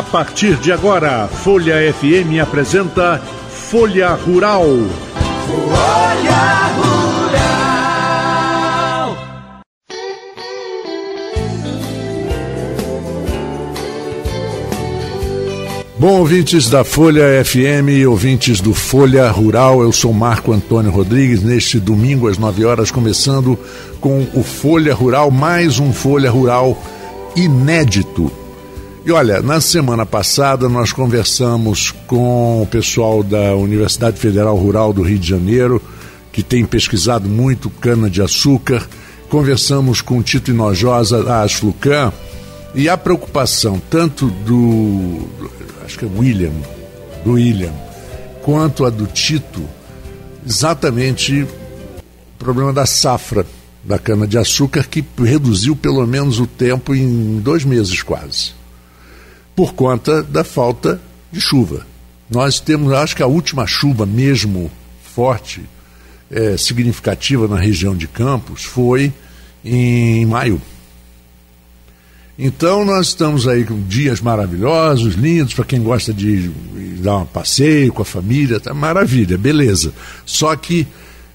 A partir de agora, Folha FM apresenta Folha Rural. Folha Rural. Bom, ouvintes da Folha FM e ouvintes do Folha Rural, eu sou Marco Antônio Rodrigues. Neste domingo, às 9 horas, começando com o Folha Rural, mais um Folha Rural inédito e olha, na semana passada nós conversamos com o pessoal da Universidade Federal Rural do Rio de Janeiro, que tem pesquisado muito cana-de-açúcar. Conversamos com Tito Inojosa da Asflucan e a preocupação tanto do, acho que é William, do William, quanto a do Tito, exatamente o problema da safra da cana-de-açúcar, que reduziu pelo menos o tempo em dois meses quase por conta da falta de chuva. Nós temos, acho que a última chuva mesmo forte, é, significativa na região de Campos foi em maio. Então nós estamos aí com dias maravilhosos, lindos, para quem gosta de dar um passeio com a família, tá maravilha, beleza. Só que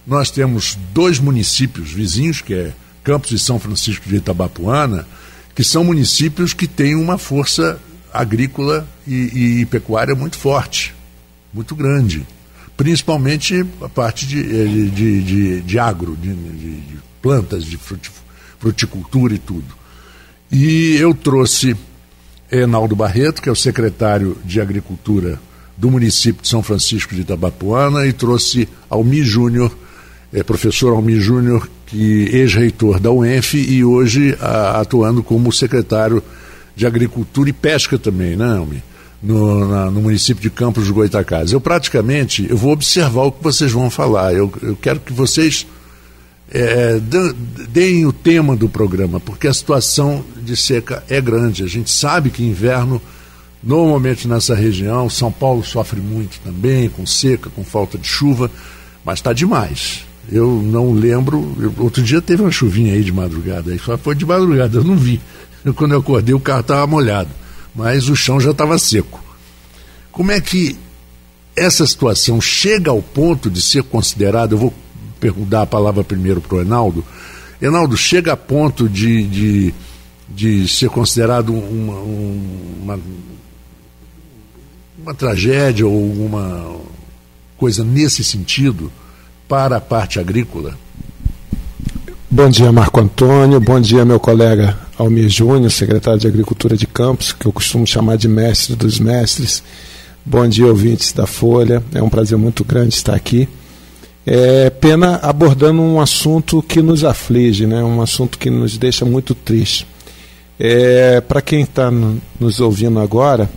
nós temos dois municípios vizinhos, que é Campos e São Francisco de Itabapuana, que são municípios que têm uma força agrícola e, e pecuária muito forte, muito grande. Principalmente a parte de, eh, de, de, de agro, de, de, plantas, de fruticultura e tudo. E eu trouxe Enaldo Barreto, que é o secretário de Agricultura do município de São Francisco de Itabapuana, e trouxe Almi Júnior, é, professor Almi Júnior, que ex-reitor da UENF e hoje a, atuando como secretário de Agricultura e Pesca também, né, Elmi? No, na, no município de Campos do Goitacazes. Eu praticamente eu vou observar o que vocês vão falar. Eu, eu quero que vocês é, deem o tema do programa, porque a situação de seca é grande. A gente sabe que inverno, normalmente nessa região, São Paulo sofre muito também, com seca, com falta de chuva, mas está demais. Eu não lembro. Eu, outro dia teve uma chuvinha aí de madrugada, aí só foi de madrugada, eu não vi. Quando eu acordei, o carro estava molhado, mas o chão já estava seco. Como é que essa situação chega ao ponto de ser considerada? Eu vou perguntar a palavra primeiro para o Enaldo. Enaldo, chega a ponto de, de, de ser considerado uma, uma, uma tragédia ou uma coisa nesse sentido para a parte agrícola? Bom dia, Marco Antônio. Bom dia, meu colega Almir Júnior, secretário de Agricultura de Campos, que eu costumo chamar de mestre dos mestres. Bom dia, ouvintes da Folha. É um prazer muito grande estar aqui. É pena abordando um assunto que nos aflige, né? um assunto que nos deixa muito triste. É, Para quem está nos ouvindo agora,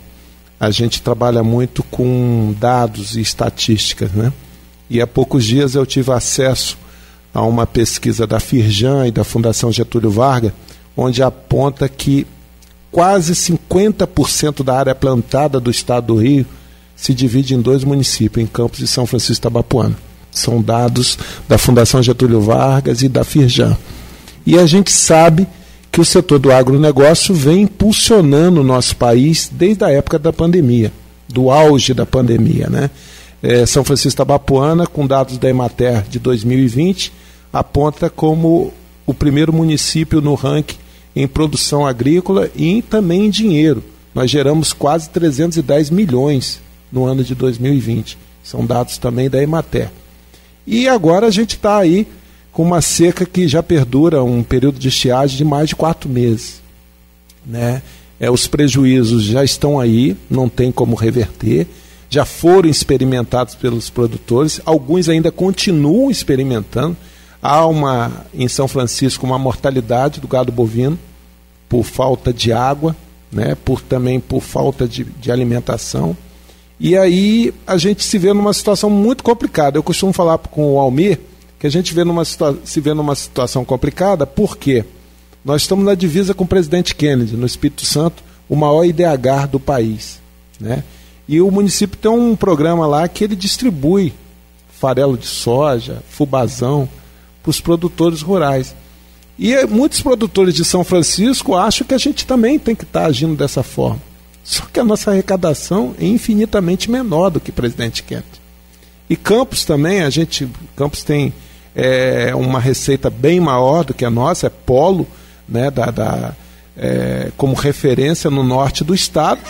a gente trabalha muito com dados e estatísticas. Né? E há poucos dias eu tive acesso a uma pesquisa da Firjan e da Fundação Getúlio Vargas onde aponta que quase 50% da área plantada do estado do Rio se divide em dois municípios, em Campos e São Francisco Tabapuana. São dados da Fundação Getúlio Vargas e da Firjan. E a gente sabe que o setor do agronegócio vem impulsionando o nosso país desde a época da pandemia, do auge da pandemia. Né? É, São Francisco Tabapuana, com dados da Emater de 2020, aponta como o primeiro município no ranking em produção agrícola e também em dinheiro. Nós geramos quase 310 milhões no ano de 2020. São dados também da Emater. E agora a gente está aí com uma seca que já perdura um período de estiagem de mais de quatro meses. Né? É, os prejuízos já estão aí, não tem como reverter, já foram experimentados pelos produtores, alguns ainda continuam experimentando. Há uma, em São Francisco uma mortalidade do gado bovino por falta de água, né, por também por falta de, de alimentação. E aí a gente se vê numa situação muito complicada. Eu costumo falar com o Almir que a gente vê numa se vê numa situação complicada, porque nós estamos na divisa com o presidente Kennedy, no Espírito Santo, o maior IDH do país. Né? E o município tem um programa lá que ele distribui farelo de soja, fubazão, para os produtores rurais. E muitos produtores de São Francisco acham que a gente também tem que estar tá agindo dessa forma. Só que a nossa arrecadação é infinitamente menor do que Presidente Kennedy. E Campos também, a gente, Campos tem é, uma receita bem maior do que a nossa, é polo, né, da, da é, como referência no norte do estado.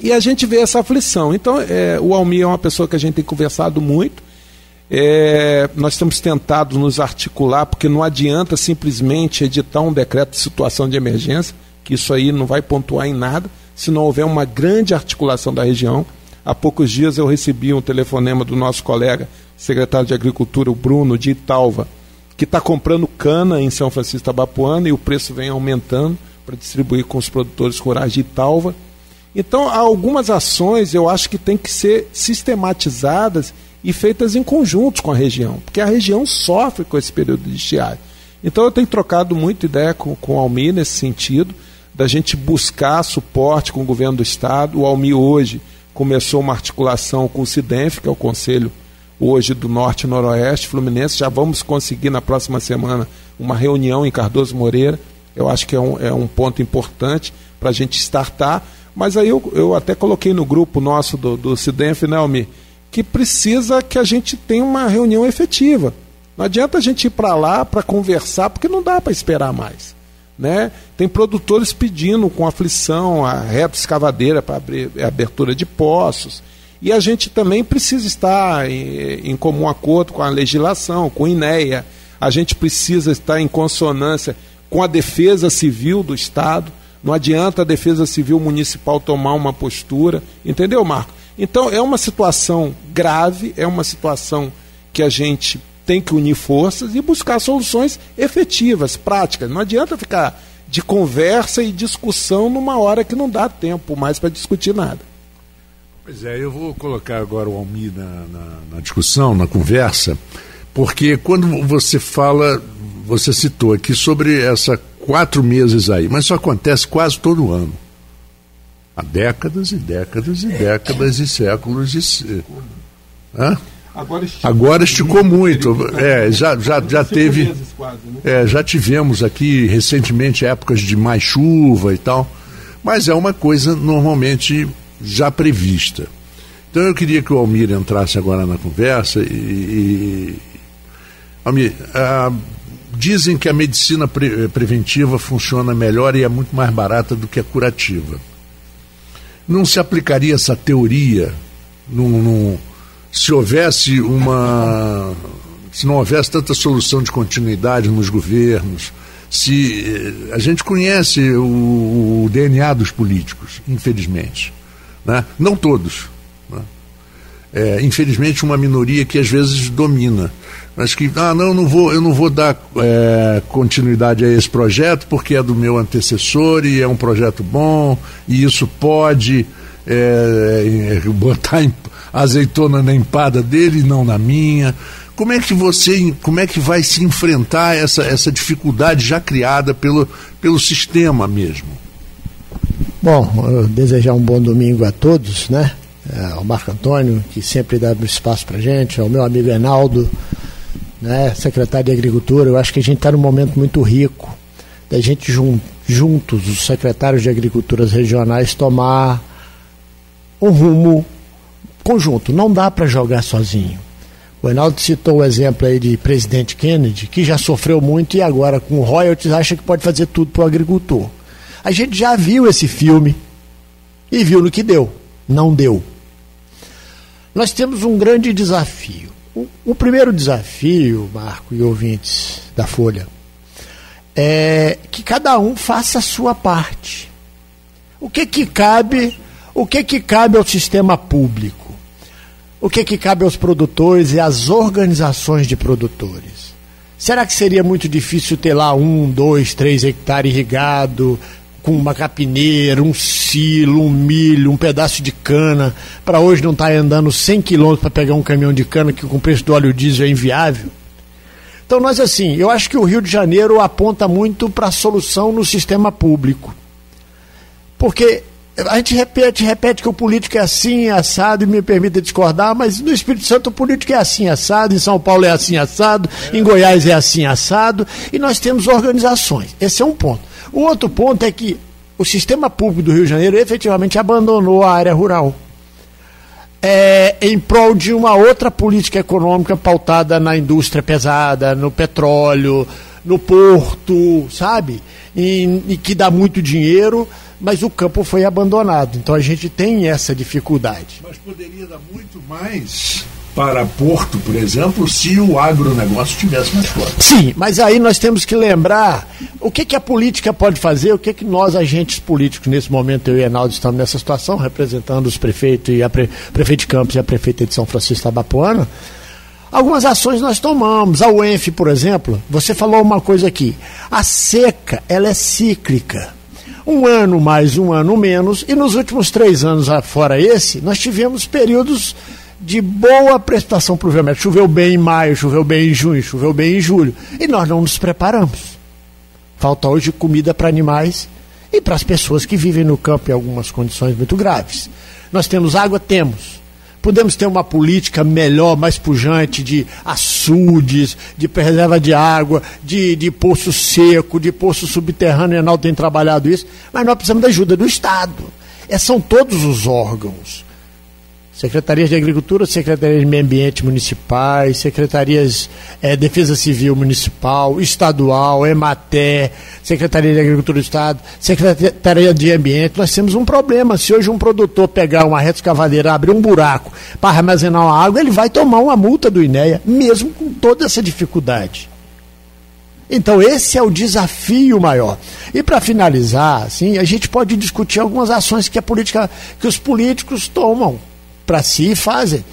E a gente vê essa aflição. Então, é, o Almir é uma pessoa que a gente tem conversado muito. É, nós temos tentado nos articular, porque não adianta simplesmente editar um decreto de situação de emergência, que isso aí não vai pontuar em nada se não houver uma grande articulação da região. Há poucos dias eu recebi um telefonema do nosso colega, secretário de Agricultura, o Bruno, de Italva, que está comprando cana em São Francisco Tabapuana e o preço vem aumentando para distribuir com os produtores rurais de Italva. Então, há algumas ações eu acho que têm que ser sistematizadas e feitas em conjunto com a região, porque a região sofre com esse período de estiagem. Então, eu tenho trocado muita ideia com, com o Almir nesse sentido da gente buscar suporte com o governo do Estado. O Almi hoje começou uma articulação com o CIDENF, que é o Conselho hoje do Norte Noroeste Fluminense. Já vamos conseguir na próxima semana uma reunião em Cardoso Moreira. Eu acho que é um, é um ponto importante para a gente startar. Mas aí eu, eu até coloquei no grupo nosso do, do né, Almi, que precisa que a gente tenha uma reunião efetiva. Não adianta a gente ir para lá para conversar, porque não dá para esperar mais. Né? Tem produtores pedindo com aflição a reta escavadeira para abertura de poços. E a gente também precisa estar em, em, comum acordo com a legislação, com o INEA. A gente precisa estar em consonância com a defesa civil do Estado. Não adianta a defesa civil municipal tomar uma postura. Entendeu, Marco? Então é uma situação grave, é uma situação que a gente tem que unir forças e buscar soluções efetivas, práticas. Não adianta ficar de conversa e discussão numa hora que não dá tempo mais para discutir nada. Pois é, eu vou colocar agora o Almir na, na, na, discussão, na conversa, porque quando você fala, você citou aqui sobre essa quatro meses aí, mas isso acontece quase todo ano. Há décadas e décadas e décadas e séculos de. Hã? Agora esticou, Agora esticou muito. É, já, já, já teve. Quase, né? é, já tivemos aqui recentemente épocas de mais chuva e tal. Mas é uma coisa normalmente já prevista. Então eu queria que o Almir entrasse agora na conversa e. e Almir, ah, dizem que a medicina pre preventiva funciona melhor e é muito mais barata do que a curativa. Não se aplicaria essa teoria num, num se houvesse uma. se não houvesse tanta solução de continuidade nos governos, se. Eh, a gente conhece o, o DNA dos políticos, infelizmente. Né? Não todos. Né? É, infelizmente, uma minoria que às vezes domina. Mas que, ah, não, não vou, eu não vou dar é, continuidade a esse projeto porque é do meu antecessor e é um projeto bom e isso pode é, é botar azeitona na empada dele e não na minha. Como é que você, como é que vai se enfrentar essa, essa dificuldade já criada pelo, pelo sistema mesmo? Bom, desejar um bom domingo a todos, né? É, ao Marco Antônio, que sempre dá espaço para gente, ao meu amigo Enaldo, né? secretário de Agricultura. Eu acho que a gente está num momento muito rico da gente jun juntos, os secretários de Agriculturas regionais, tomar um rumo conjunto, não dá para jogar sozinho. O Reinaldo citou o exemplo aí de presidente Kennedy, que já sofreu muito e agora com royalties acha que pode fazer tudo para o agricultor. A gente já viu esse filme e viu no que deu. Não deu. Nós temos um grande desafio. O, primeiro desafio, Marco e ouvintes da Folha, é que cada um faça a sua parte. O que que cabe, o que que cabe ao sistema público? o que, que cabe aos produtores e às organizações de produtores? Será que seria muito difícil ter lá um, dois, três hectares irrigado, com uma capineira, um silo, um milho, um pedaço de cana, para hoje não estar tá andando 100 quilômetros para pegar um caminhão de cana que com o preço do óleo diesel é inviável. Então, nós assim, eu acho que o Rio de Janeiro aponta muito para a solução no sistema público. Porque a gente repete, repete que o político é assim, assado, e me permita discordar, mas no Espírito Santo o político é assim, assado, em São Paulo é assim, assado, em Goiás é assim, assado, e nós temos organizações. Esse é um ponto. O outro ponto é que o sistema público do Rio de Janeiro efetivamente abandonou a área rural. É, em prol de uma outra política econômica pautada na indústria pesada, no petróleo, no porto, sabe? E, e que dá muito dinheiro mas o campo foi abandonado. Então a gente tem essa dificuldade. Mas poderia dar muito mais para Porto, por exemplo, se o agronegócio tivesse mais forte. Sim, mas aí nós temos que lembrar o que, que a política pode fazer, o que, que nós, agentes políticos, nesse momento, eu e Enaldo estamos nessa situação, representando os prefeitos e a pre, prefeito de Campos e a prefeita de São Francisco da. Algumas ações nós tomamos. A UENF, por exemplo, você falou uma coisa aqui. A seca, ela é cíclica um ano mais, um ano menos, e nos últimos três anos, fora esse, nós tivemos períodos de boa prestação pluviométrica. Choveu bem em maio, choveu bem em junho, choveu bem em julho, e nós não nos preparamos. Falta hoje comida para animais e para as pessoas que vivem no campo em algumas condições muito graves. Nós temos água? Temos. Podemos ter uma política melhor, mais pujante de açudes, de preserva de água, de, de poço seco, de poço subterrâneo. O Enal tem trabalhado isso, mas nós precisamos da ajuda do Estado. É, são todos os órgãos secretarias de Agricultura, secretarias de Meio Ambiente municipais, secretarias é, Defesa Civil Municipal, Estadual, EMATE, Secretaria de Agricultura do Estado, Secretaria de Ambiente. Nós temos um problema. Se hoje um produtor pegar uma reta escavadeira, abrir um buraco para armazenar a água, ele vai tomar uma multa do INEA, mesmo com toda essa dificuldade. Então, esse é o desafio maior. E para finalizar, assim, a gente pode discutir algumas ações que a política, que os políticos tomam para si e fazem.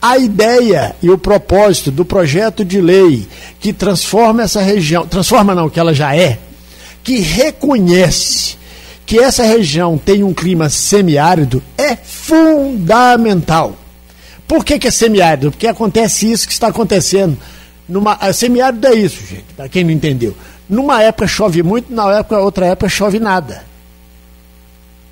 A ideia e o propósito do projeto de lei que transforma essa região, transforma não, que ela já é, que reconhece que essa região tem um clima semiárido, é fundamental. Por que, que é semiárido? Porque acontece isso que está acontecendo. Numa, semiárido é isso, gente, para quem não entendeu. Numa época chove muito, na época, outra época chove nada.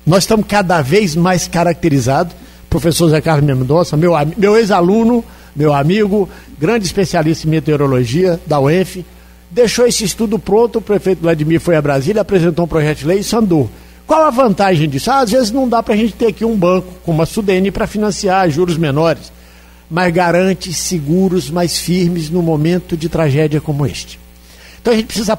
Nós estamos cada vez mais caracterizados professor Zé Carlos Mendonça, meu, meu ex-aluno, meu amigo, grande especialista em meteorologia da UENF, deixou esse estudo pronto, o prefeito Vladimir foi a Brasília, apresentou um projeto de lei e isso andou. Qual a vantagem disso? Ah, às vezes não dá para a gente ter aqui um banco como a Sudene para financiar juros menores, mas garante seguros mais firmes no momento de tragédia como este. Então a gente precisa,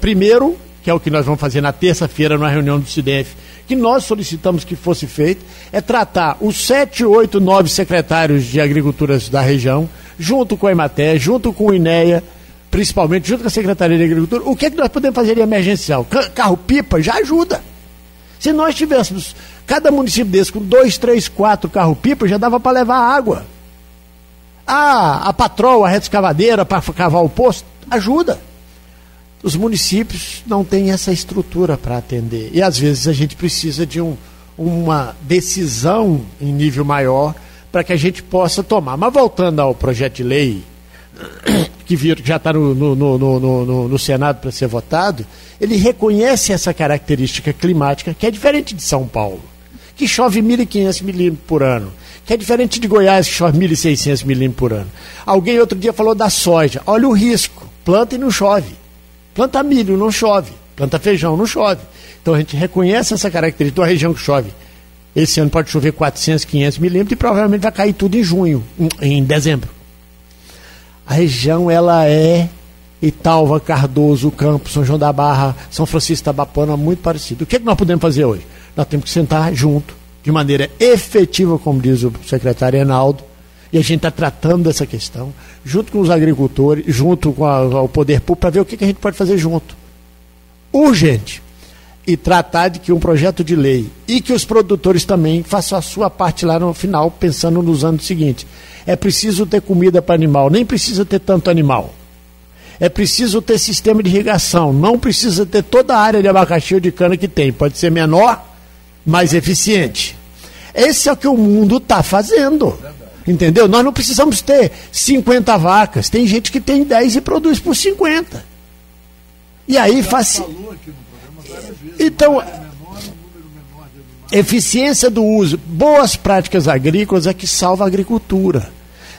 primeiro, que é o que nós vamos fazer na terça-feira na reunião do CIDEF, que nós solicitamos que fosse feito, é tratar os sete, oito, nove secretários de agricultura da região, junto com a Ematé, junto com o INEA, principalmente junto com a Secretaria de Agricultura, o que, é que nós podemos fazer de emergencial? Carro-pipa já ajuda. Se nós tivéssemos cada município desse com dois, três, quatro carro-pipa, já dava para levar água. Ah, a patroa, a reta escavadeira para cavar o poço, ajuda os municípios não têm essa estrutura para atender. E às vezes a gente precisa de um, uma decisão em nível maior para que a gente possa tomar. Mas voltando ao projeto de lei, que já está no, no, no, no, Senado para ser votado, ele reconhece essa característica climática que é diferente de São Paulo, que chove 1.500 milímetros por ano, que é diferente de Goiás, que chove 1.600 milímetros por ano. Alguém outro dia falou da soja. Olha o risco, planta e não chove. Planta milho, não chove. Planta feijão, não chove. Então a gente reconhece essa característica de uma região que chove. Esse ano pode chover 400, 500 milímetros e provavelmente vai cair tudo em junho, em dezembro. A região, ela é Italva, Cardoso, Campos, São João da Barra, São Francisco da Bapana, muito parecido. O que, é que nós podemos fazer hoje? Nós temos que sentar junto, de maneira efetiva, como diz o secretário Enaldo, e a gente está tratando dessa questão, junto com os agricultores, junto com a, o poder público, para ver o que, que a gente pode fazer junto. Urgente. E tratar de que um projeto de lei e que os produtores também façam a sua parte lá no final, pensando nos anos seguintes. É preciso ter comida para animal, nem precisa ter tanto animal. É preciso ter sistema de irrigação. Não precisa ter toda a área de abacaxi ou de cana que tem. Pode ser menor, mais eficiente. Esse é o que o mundo está fazendo. Entendeu? Nós não precisamos ter 50 vacas. Tem gente que tem 10 e produz por 50. E aí faz. Então, eficiência do uso, boas práticas agrícolas é que salva a agricultura.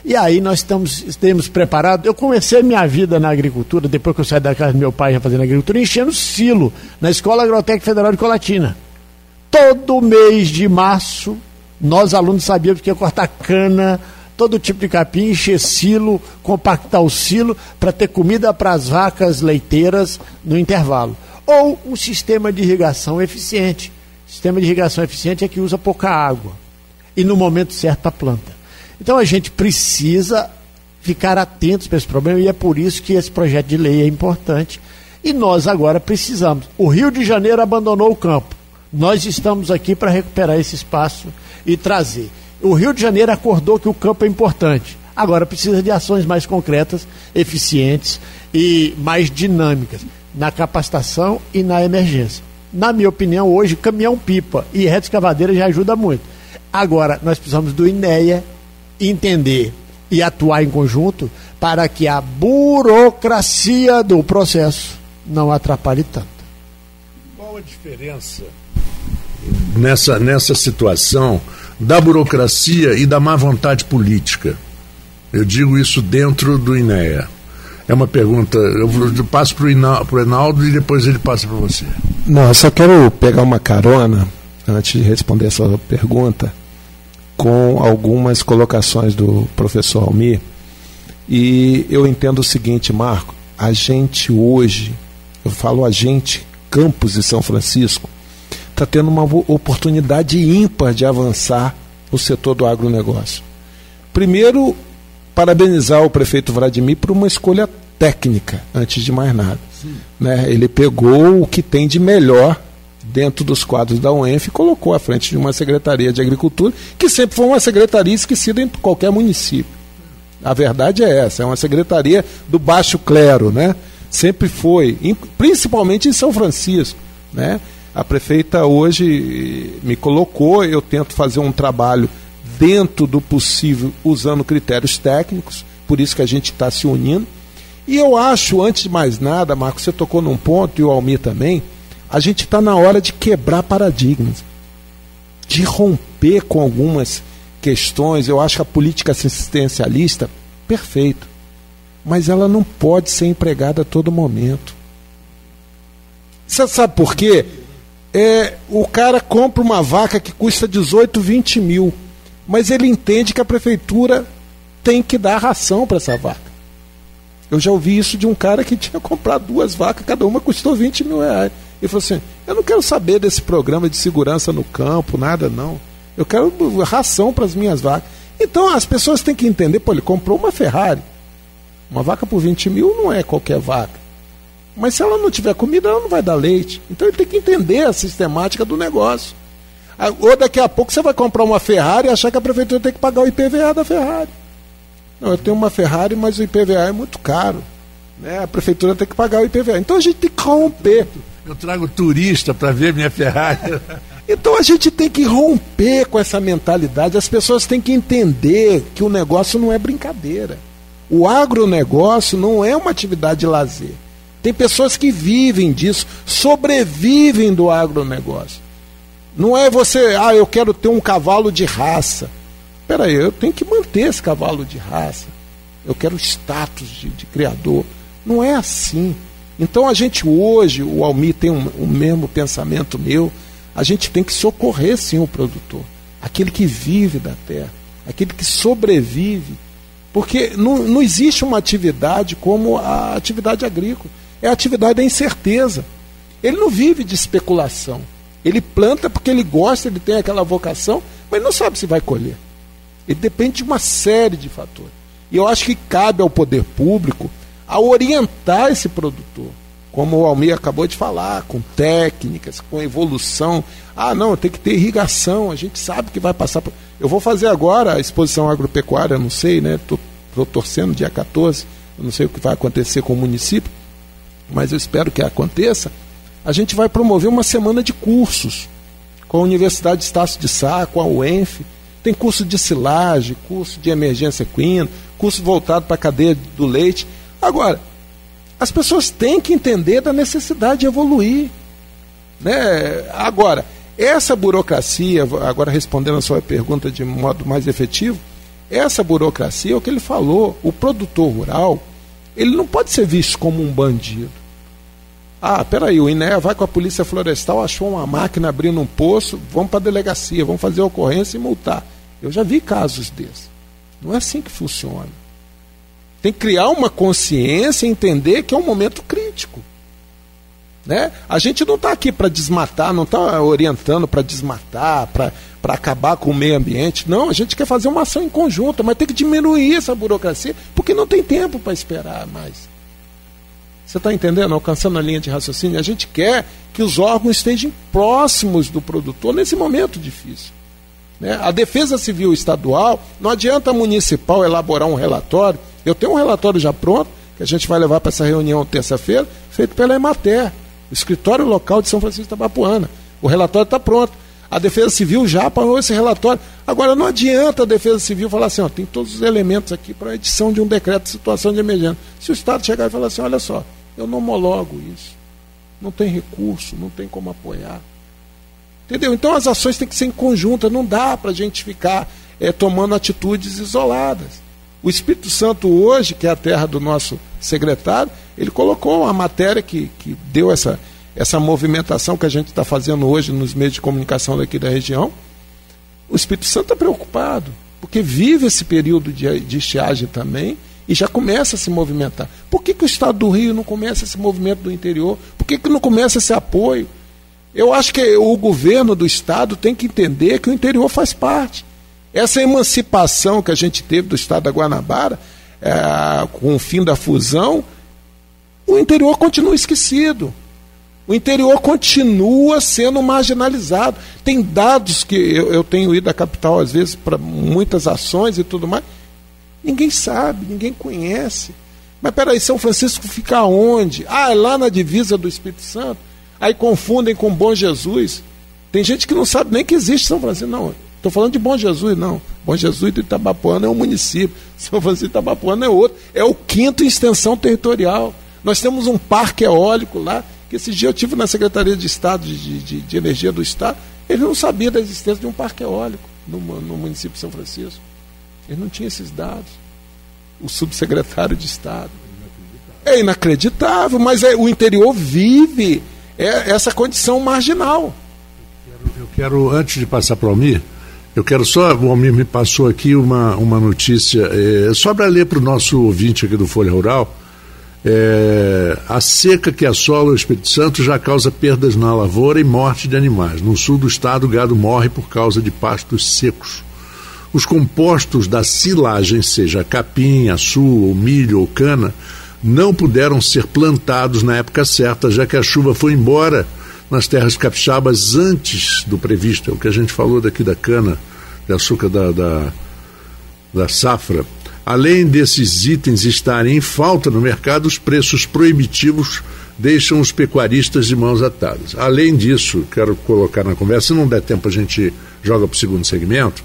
E aí nós estamos, estamos preparados. Eu comecei minha vida na agricultura, depois que eu saí da casa do meu pai já fazendo agricultura, enchendo silo na Escola Agrotécnica Federal de Colatina. Todo mês de março, nós alunos sabíamos que ia cortar cana, todo tipo de capim, encher silo, compactar o silo para ter comida para as vacas leiteiras no intervalo. Ou um sistema de irrigação eficiente. Sistema de irrigação eficiente é que usa pouca água e no momento certo a planta. Então a gente precisa ficar atentos para esse problema e é por isso que esse projeto de lei é importante. E nós agora precisamos. O Rio de Janeiro abandonou o campo. Nós estamos aqui para recuperar esse espaço e trazer. O Rio de Janeiro acordou que o campo é importante. Agora precisa de ações mais concretas, eficientes e mais dinâmicas na capacitação e na emergência. Na minha opinião, hoje, caminhão-pipa e reta escavadeira já ajuda muito. Agora, nós precisamos do INEA entender e atuar em conjunto para que a burocracia do processo não atrapalhe tanto. Qual a diferença nessa, nessa situação da burocracia e da má vontade política? Eu digo isso dentro do INEA. É uma pergunta, eu passo para o Reinaldo e depois ele passa para você. Não, eu só quero pegar uma carona, antes de responder essa pergunta, com algumas colocações do professor Almir. E eu entendo o seguinte, Marco, a gente hoje, eu falo a gente, Campos e São Francisco, está tendo uma oportunidade ímpar de avançar no setor do agronegócio. Primeiro, parabenizar o prefeito Vladimir por uma escolha técnica, antes de mais nada. Né? Ele pegou o que tem de melhor dentro dos quadros da UENF e colocou à frente de uma Secretaria de Agricultura, que sempre foi uma secretaria esquecida em qualquer município. A verdade é essa, é uma secretaria do baixo clero, né? Sempre foi, principalmente em São Francisco, né? A prefeita hoje me colocou, eu tento fazer um trabalho dentro do possível, usando critérios técnicos, por isso que a gente está se unindo. E eu acho, antes de mais nada, Marcos, você tocou num ponto, e o Almir também, a gente está na hora de quebrar paradigmas, de romper com algumas questões. Eu acho que a política assistencialista, perfeito, mas ela não pode ser empregada a todo momento. Você sabe por quê? É, o cara compra uma vaca que custa 18, 20 mil, mas ele entende que a prefeitura tem que dar ração para essa vaca. Eu já ouvi isso de um cara que tinha comprado duas vacas, cada uma custou 20 mil reais. Ele falou assim: Eu não quero saber desse programa de segurança no campo, nada não. Eu quero ração para as minhas vacas. Então as pessoas têm que entender: pô, ele comprou uma Ferrari. Uma vaca por 20 mil não é qualquer vaca. Mas se ela não tiver comida, ela não vai dar leite. Então ele tem que entender a sistemática do negócio. Ou daqui a pouco você vai comprar uma Ferrari e achar que a prefeitura tem que pagar o IPVA da Ferrari. Não, eu tenho uma Ferrari, mas o IPVA é muito caro. Né? A prefeitura tem que pagar o IPVA. Então a gente tem que romper. Eu trago turista para ver minha Ferrari. Então a gente tem que romper com essa mentalidade. As pessoas têm que entender que o negócio não é brincadeira. O agronegócio não é uma atividade de lazer. Tem pessoas que vivem disso, sobrevivem do agronegócio. Não é você, ah, eu quero ter um cavalo de raça. Espera aí, eu tenho que manter esse cavalo de raça. Eu quero status de, de criador. Não é assim. Então a gente hoje, o Almi tem um, o mesmo pensamento meu, a gente tem que socorrer sim o produtor, aquele que vive da terra, aquele que sobrevive. Porque não, não existe uma atividade como a atividade agrícola. É a atividade da incerteza. Ele não vive de especulação. Ele planta porque ele gosta, ele tem aquela vocação, mas não sabe se vai colher. Ele depende de uma série de fatores. E eu acho que cabe ao poder público a orientar esse produtor. Como o Almir acabou de falar, com técnicas, com evolução. Ah, não, tem que ter irrigação, a gente sabe que vai passar. Por... Eu vou fazer agora a exposição agropecuária, não sei, né? Estou torcendo dia 14, eu não sei o que vai acontecer com o município, mas eu espero que aconteça, a gente vai promover uma semana de cursos com a Universidade de Estácio de Sá, com a UENF. Tem curso de silagem, curso de emergência equina, curso voltado para a cadeia do leite. Agora, as pessoas têm que entender da necessidade de evoluir. Né? Agora, essa burocracia, agora respondendo a sua pergunta de modo mais efetivo, essa burocracia é o que ele falou. O produtor rural, ele não pode ser visto como um bandido. Ah, peraí, o INEA vai com a Polícia Florestal, achou uma máquina abrindo um poço, vamos para a delegacia, vamos fazer ocorrência e multar. Eu já vi casos desses. Não é assim que funciona. Tem que criar uma consciência e entender que é um momento crítico. Né? A gente não está aqui para desmatar, não está orientando para desmatar, para acabar com o meio ambiente. Não, a gente quer fazer uma ação em conjunto, mas tem que diminuir essa burocracia, porque não tem tempo para esperar mais. Você está entendendo? Alcançando a linha de raciocínio. A gente quer que os órgãos estejam próximos do produtor nesse momento difícil. Né? A Defesa Civil Estadual, não adianta a municipal elaborar um relatório. Eu tenho um relatório já pronto, que a gente vai levar para essa reunião terça-feira, feito pela Emater escritório local de São Francisco de Itabapuana. O relatório está pronto. A Defesa Civil já apagou esse relatório. Agora, não adianta a Defesa Civil falar assim: ó, tem todos os elementos aqui para a edição de um decreto de situação de emergência. Se o Estado chegar e falar assim: olha só, eu não homologo isso, não tem recurso, não tem como apoiar. Entendeu? Então as ações têm que ser em conjunta, não dá para a gente ficar é, tomando atitudes isoladas. O Espírito Santo hoje, que é a terra do nosso secretário, ele colocou uma matéria que, que deu essa, essa movimentação que a gente está fazendo hoje nos meios de comunicação daqui da região. O Espírito Santo está preocupado, porque vive esse período de, de estiagem também e já começa a se movimentar. Por que, que o Estado do Rio não começa esse movimento do interior? Por que, que não começa esse apoio? Eu acho que o governo do Estado tem que entender que o interior faz parte. Essa emancipação que a gente teve do estado da Guanabara, é, com o fim da fusão, o interior continua esquecido. O interior continua sendo marginalizado. Tem dados que eu, eu tenho ido à capital, às vezes, para muitas ações e tudo mais. Ninguém sabe, ninguém conhece. Mas peraí, São Francisco fica onde? Ah, é lá na divisa do Espírito Santo. Aí confundem com Bom Jesus. Tem gente que não sabe nem que existe São Francisco. Não, Estou falando de Bom Jesus, não. Bom Jesus do Itabapuana é um município. São Francisco de Itabapuana é outro. É o quinto extensão territorial. Nós temos um parque eólico lá, que esse dia eu tive na Secretaria de Estado de, de, de Energia do Estado. Ele não sabia da existência de um parque eólico no, no município de São Francisco. Ele não tinha esses dados. O subsecretário de Estado. É inacreditável, mas é, o interior vive é, essa condição marginal. Eu quero, antes de passar para o Almir, eu quero só, o Almir me passou aqui uma, uma notícia, é, só para ler para o nosso ouvinte aqui do Folha Rural. É, a seca que assola o Espírito Santo já causa perdas na lavoura e morte de animais. No sul do estado, o gado morre por causa de pastos secos. Os compostos da silagem, seja capim, açu, ou milho ou cana, não puderam ser plantados na época certa, já que a chuva foi embora nas terras capixabas antes do previsto. É o que a gente falou daqui da cana de açúcar da, da, da safra. Além desses itens estarem em falta no mercado, os preços proibitivos deixam os pecuaristas de mãos atadas. Além disso, quero colocar na conversa, se não der tempo a gente joga para o segundo segmento,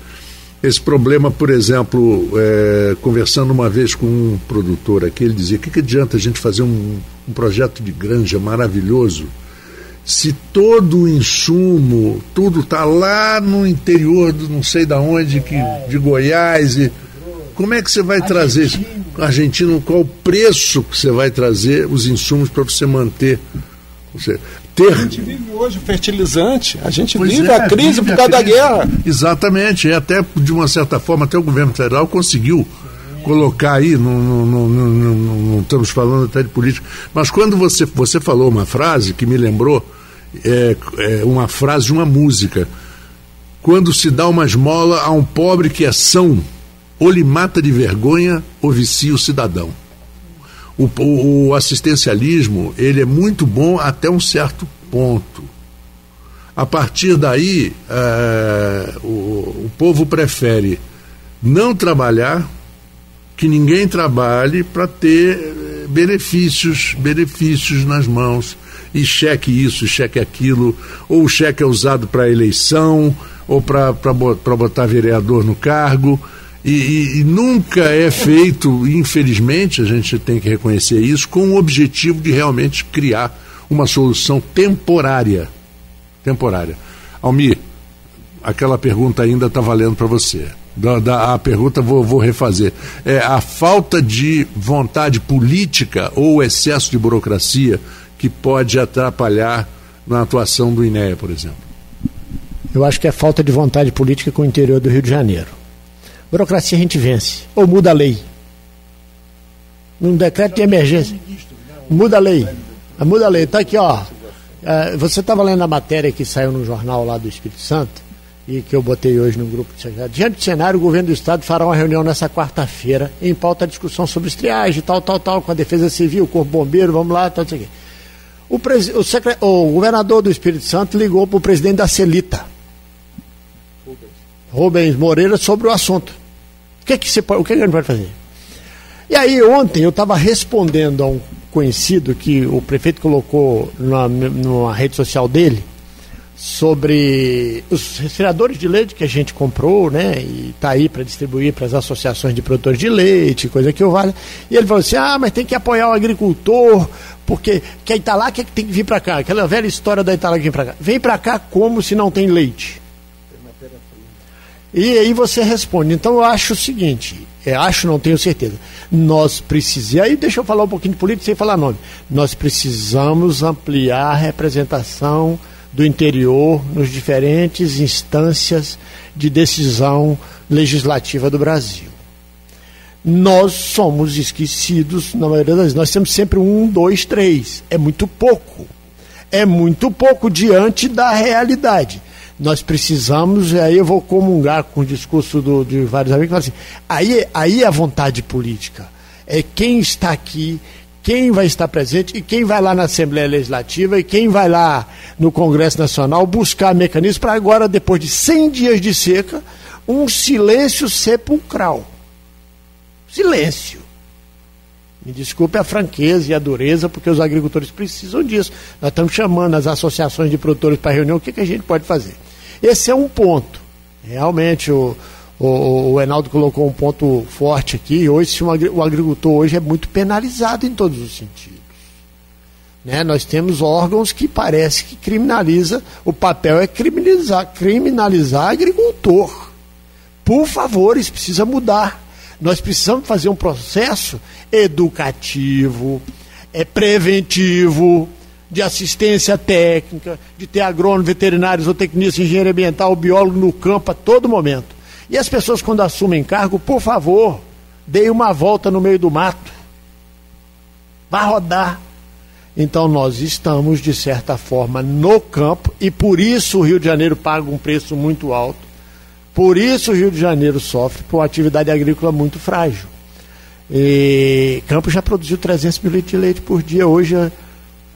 esse problema, por exemplo, é, conversando uma vez com um produtor aqui, ele dizia, o que, que adianta a gente fazer um, um projeto de granja maravilhoso se todo o insumo, tudo está lá no interior do não sei da onde, que, de Goiás, e como é que você vai trazer isso? Argentino, qual o preço que você vai trazer os insumos para você manter? Você, ter... A gente vive hoje fertilizante, a gente pois vive é, a crise vive por causa da guerra. Exatamente, e até de uma certa forma, até o governo federal conseguiu colocar aí, não, não, não, não, estamos falando até de política, mas quando você, você falou uma frase que me lembrou é, é uma frase de uma música. Quando se dá uma esmola a um pobre que é são, ou lhe mata de vergonha ou vicia o cidadão. O, o, assistencialismo ele é muito bom até um certo ponto. A partir daí, é, o, o povo prefere não trabalhar que ninguém trabalhe para ter eh, benefícios, benefícios nas mãos. E cheque isso, cheque aquilo, ou o cheque é usado para eleição, ou para botar vereador no cargo. E, e, nunca é feito, infelizmente, a gente tem que reconhecer isso, com o objetivo de realmente criar uma solução temporária. Temporária. Almir, aquela pergunta ainda está valendo para você. Da, da, a pergunta vou, vou refazer. É a falta de vontade política ou o excesso de burocracia que pode atrapalhar na atuação do INEA, por exemplo? Eu acho que é falta de vontade política com o interior do Rio de Janeiro. Burocracia a gente vence. Ou muda a lei. Num decreto de emergência. Muda a lei. Muda a lei. Está aqui, ó. É, você estava lendo a matéria que saiu no jornal lá do Espírito Santo e que eu botei hoje no grupo de secretário. Diante do cenário, o governo do Estado fará uma reunião nessa quarta-feira em pauta a discussão sobre estriagem, tal, tal, tal, com a Defesa Civil, o Corpo Bombeiro, vamos lá, tal, isso aqui. O, pres... o, secre... o governador do Espírito Santo ligou para o presidente da Celita, Rubens Moreira, sobre o assunto. O que, é que, você o que, é ele pode fazer? E aí, ontem, eu estava respondendo a um conhecido que o prefeito colocou na, numa rede social dele, sobre os resfriadores de leite que a gente comprou, né, e está aí para distribuir para as associações de produtores de leite, coisa que o vale. E ele falou assim: ah, mas tem que apoiar o agricultor, porque quem está lá quer que tem que vir para cá. Aquela velha história da Itália que vem para cá. Vem para cá como se não tem leite? E aí você responde. Então eu acho o seguinte: é, acho, não tenho certeza. Nós precisamos. Aí deixa eu falar um pouquinho de política sem falar nome. Nós precisamos ampliar a representação do interior nos diferentes instâncias de decisão legislativa do Brasil. Nós somos esquecidos, na maioria das vezes, nós temos sempre um, dois, três. É muito pouco. É muito pouco diante da realidade. Nós precisamos, e aí eu vou comungar com o discurso do, de vários amigos, assim, aí, aí é a vontade política. É quem está aqui, quem vai estar presente e quem vai lá na Assembleia Legislativa e quem vai lá no Congresso Nacional buscar mecanismos para agora, depois de 100 dias de seca, um silêncio sepulcral. Silêncio. Me desculpe a franqueza e a dureza, porque os agricultores precisam disso. Nós estamos chamando as associações de produtores para reunião, o que, que a gente pode fazer? Esse é um ponto. Realmente, o, o, o Enaldo colocou um ponto forte aqui. Hoje, o agricultor hoje é muito penalizado em todos os sentidos. Né? Nós temos órgãos que parece que criminaliza, o papel é criminalizar, criminalizar agricultor. Por favor, isso precisa mudar. Nós precisamos fazer um processo educativo, é preventivo, de assistência técnica, de ter agrônomo, veterinários, ou tecnista, engenheiro ambiental, biólogo no campo a todo momento. E as pessoas, quando assumem cargo, por favor, deem uma volta no meio do mato. Vá rodar. Então nós estamos, de certa forma, no campo e por isso o Rio de Janeiro paga um preço muito alto. Por isso o Rio de Janeiro sofre por uma atividade agrícola muito frágil. E Campos já produziu 300 mil litros de leite por dia. Hoje,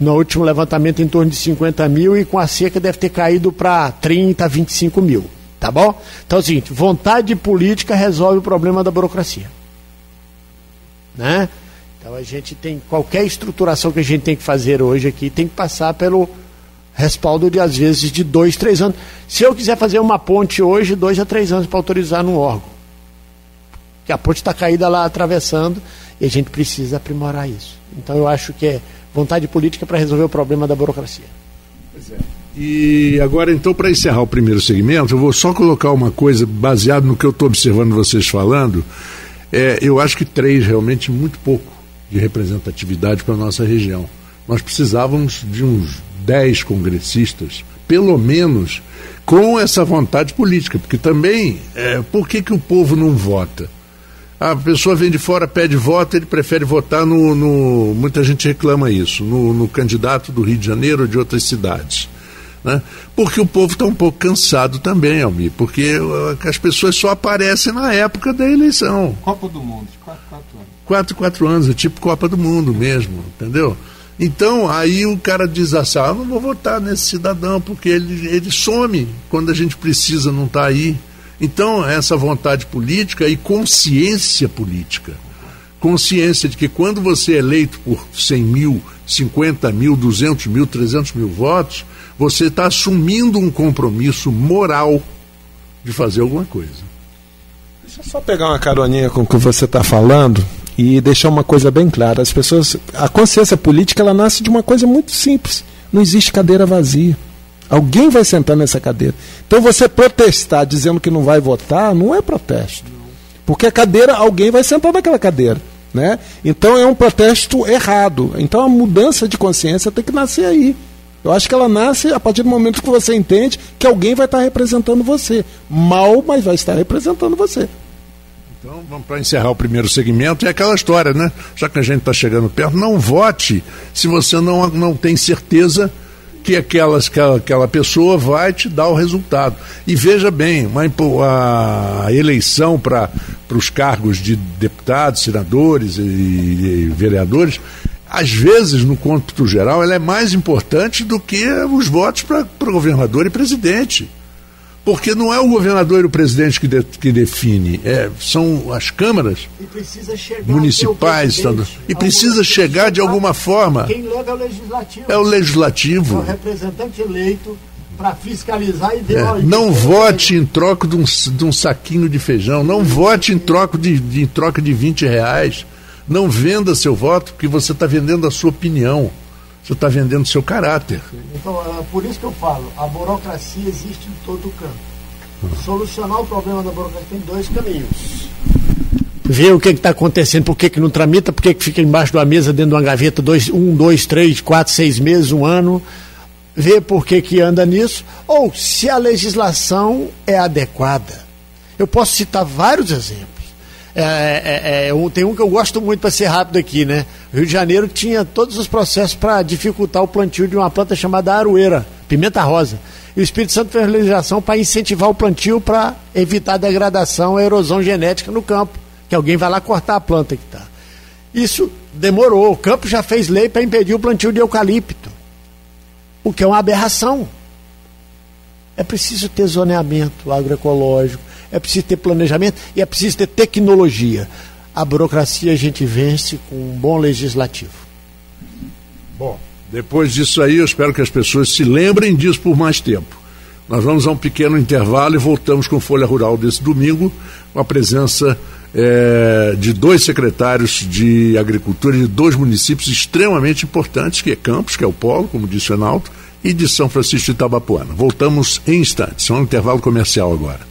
no último levantamento, em torno de 50 mil e com a seca deve ter caído para 30, 25 mil. Tá bom? Então é o seguinte: vontade política resolve o problema da burocracia. Né? Então a gente tem qualquer estruturação que a gente tem que fazer hoje aqui tem que passar pelo respaldo de às vezes de dois, três anos. Se eu quiser fazer uma ponte hoje, dois a três anos para autorizar num órgão, que a ponte está caída lá atravessando e a gente precisa aprimorar isso. Então eu acho que é vontade política para resolver o problema da burocracia. Pois é. E agora, então, para encerrar o primeiro segmento, eu vou só colocar uma coisa baseado no que eu estou observando vocês falando. É, eu acho que três realmente muito pouco de representatividade para a nossa região. Nós precisávamos de uns dez congressistas, pelo menos, com essa vontade política, porque também, é, por que, que o povo não vota? A pessoa vem de fora, pede voto, ele prefere votar no. no muita gente reclama isso, no, no candidato do Rio de Janeiro ou de outras cidades. Né? Porque o povo está um pouco cansado também, Almir, porque uh, as pessoas só aparecem na época da eleição. Copa do Mundo, quatro, quatro anos. Quatro, quatro anos, é tipo Copa do Mundo mesmo, entendeu? Então, aí o cara diz assim, ah, não vou votar nesse cidadão, porque ele, ele some quando a gente precisa, não está aí. Então, essa vontade política e consciência política. consciência de que quando você é eleito por 100 mil, 50 mil, 200 mil, 300 mil votos, você está assumindo um compromisso moral de fazer alguma coisa. Deixa eu só pegar uma caroninha com o que você está falando e deixar uma coisa bem clara. As pessoas, a consciência política, ela nasce de uma coisa muito simples. Não existe cadeira vazia. Alguém vai sentar nessa cadeira. Então você protestar dizendo que não vai votar, não é protesto. Porque a cadeira, alguém vai sentar naquela cadeira. Né? Então é um protesto errado. Então a mudança de consciência tem que nascer aí. Eu acho que ela nasce a partir do momento que você entende que alguém vai estar representando você. Mal, mas vai estar representando você. Então, vamos para encerrar o primeiro segmento, é aquela história, né? Já que a gente está chegando perto, não vote se você não, não tem certeza que aquelas, aquela, aquela pessoa vai te dar o resultado. E veja bem, uma, a eleição para os cargos de deputados, senadores e, e vereadores às vezes, no cômputo geral, ela é mais importante do que os votos para governador e presidente. Porque não é o governador e o presidente que, de, que define, é, são as câmaras municipais. Estando, e precisa chegar de alguma forma. Quem logo é o legislativo. É o legislativo. É o representante eleito para fiscalizar e é, Não vote em troca de um, de um saquinho de feijão, não vote em troca de, de, em troca de 20 reais. Não venda seu voto, porque você está vendendo a sua opinião. Você está vendendo seu caráter. Então, é por isso que eu falo, a burocracia existe em todo o campo. Solucionar o problema da burocracia tem dois caminhos. Ver o que está acontecendo, por que, que não tramita, por que, que fica embaixo da mesa, dentro de uma gaveta, dois, um, dois, três, quatro, seis meses, um ano. Ver por que, que anda nisso, ou se a legislação é adequada. Eu posso citar vários exemplos. É, é, é, tem um que eu gosto muito para ser rápido aqui, né? Rio de Janeiro tinha todos os processos para dificultar o plantio de uma planta chamada aroeira, pimenta rosa. E o Espírito Santo fez legislação para incentivar o plantio para evitar a degradação, a erosão genética no campo, que alguém vai lá cortar a planta que está. Isso demorou. O campo já fez lei para impedir o plantio de eucalipto, o que é uma aberração. É preciso ter zoneamento agroecológico, é preciso ter planejamento e é preciso ter tecnologia. A burocracia a gente vence com um bom legislativo. Bom, depois disso aí, eu espero que as pessoas se lembrem disso por mais tempo. Nós vamos a um pequeno intervalo e voltamos com Folha Rural desse domingo, com a presença é, de dois secretários de Agricultura de dois municípios extremamente importantes, que é Campos, que é o polo, como disse o Enaldo, e de São Francisco de Itabapuana. Voltamos em instantes, é um intervalo comercial agora.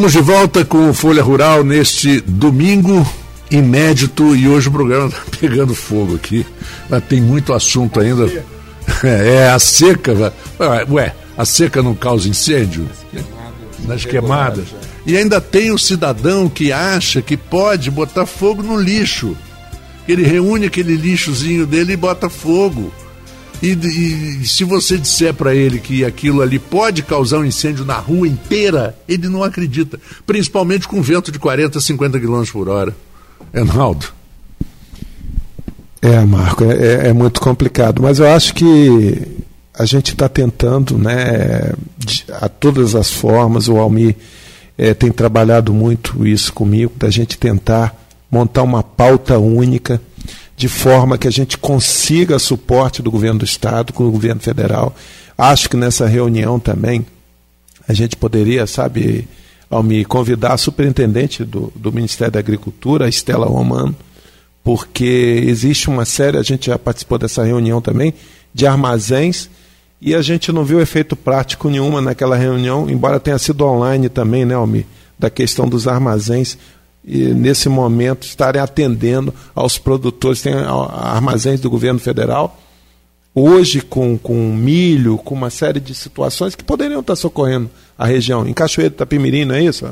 Estamos de volta com Folha Rural neste domingo inédito e hoje o programa está pegando fogo aqui. Mas tem muito assunto ainda. É, é a seca. Ué, a seca não causa incêndio? Nas queimadas. E ainda tem o cidadão que acha que pode botar fogo no lixo. Ele reúne aquele lixozinho dele e bota fogo. E, e, se você disser para ele que aquilo ali pode causar um incêndio na rua inteira, ele não acredita. Principalmente com vento de 40, 50 km por hora. Enaldo. É, Marco, é, é, é muito complicado. Mas eu acho que a gente está tentando, né, a todas as formas, o Almir é, tem trabalhado muito isso comigo, da gente tentar montar uma pauta única de forma que a gente consiga suporte do governo do Estado, com o governo federal. Acho que nessa reunião também a gente poderia, sabe, ao me convidar a superintendente do, do Ministério da Agricultura, Estela Romano, porque existe uma série, a gente já participou dessa reunião também, de armazéns, e a gente não viu efeito prático nenhuma naquela reunião, embora tenha sido online também, né, Almir, da questão dos armazéns, e nesse momento estarem atendendo aos produtores, tem armazéns do governo federal, hoje com, com milho, com uma série de situações que poderiam estar socorrendo a região. Em Cachoeiro Tapimirim, não é isso?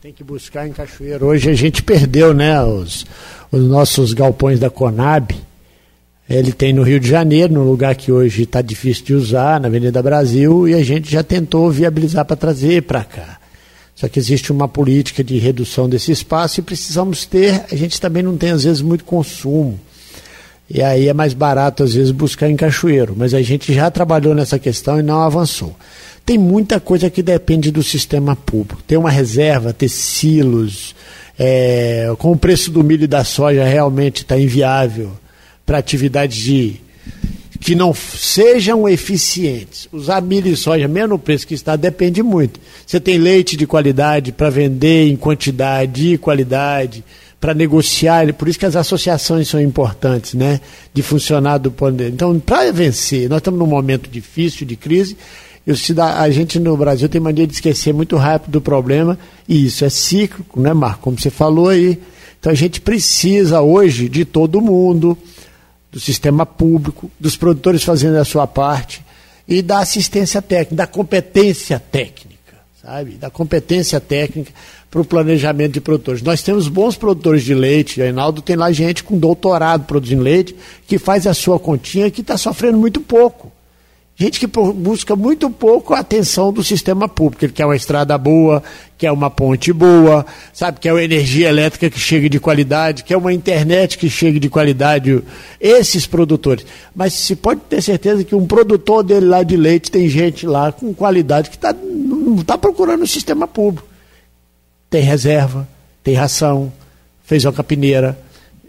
Tem que buscar em Cachoeiro. Hoje a gente perdeu né, os, os nossos galpões da Conab. Ele tem no Rio de Janeiro, num lugar que hoje está difícil de usar, na Avenida Brasil, e a gente já tentou viabilizar para trazer para cá. Só que existe uma política de redução desse espaço e precisamos ter, a gente também não tem às vezes muito consumo. E aí é mais barato, às vezes, buscar em cachoeiro. Mas a gente já trabalhou nessa questão e não avançou. Tem muita coisa que depende do sistema público. Ter uma reserva, ter silos, é, com o preço do milho e da soja realmente está inviável para atividades de que não sejam eficientes. Usar milho e soja, mesmo no preço que está, depende muito. Você tem leite de qualidade para vender em quantidade e qualidade para negociar, por isso que as associações são importantes, né? De funcionar do poder. Então, para vencer, nós estamos num momento difícil de crise. A gente no Brasil tem mania de esquecer muito rápido do problema, e isso é cíclico, né, Marco? Como você falou aí. Então a gente precisa hoje de todo mundo, do sistema público, dos produtores fazendo a sua parte, e da assistência técnica, da competência técnica, sabe? Da competência técnica para o planejamento de produtores. Nós temos bons produtores de leite, o Reinaldo tem lá gente com doutorado produzindo leite, que faz a sua continha e que está sofrendo muito pouco. Gente que busca muito pouco a atenção do sistema público. Ele quer uma estrada boa, quer uma ponte boa, sabe, quer uma energia elétrica que chegue de qualidade, quer uma internet que chegue de qualidade. Esses produtores. Mas se pode ter certeza que um produtor dele lá de leite tem gente lá com qualidade que tá, não está procurando o sistema público tem reserva, tem ração, fez uma capineira,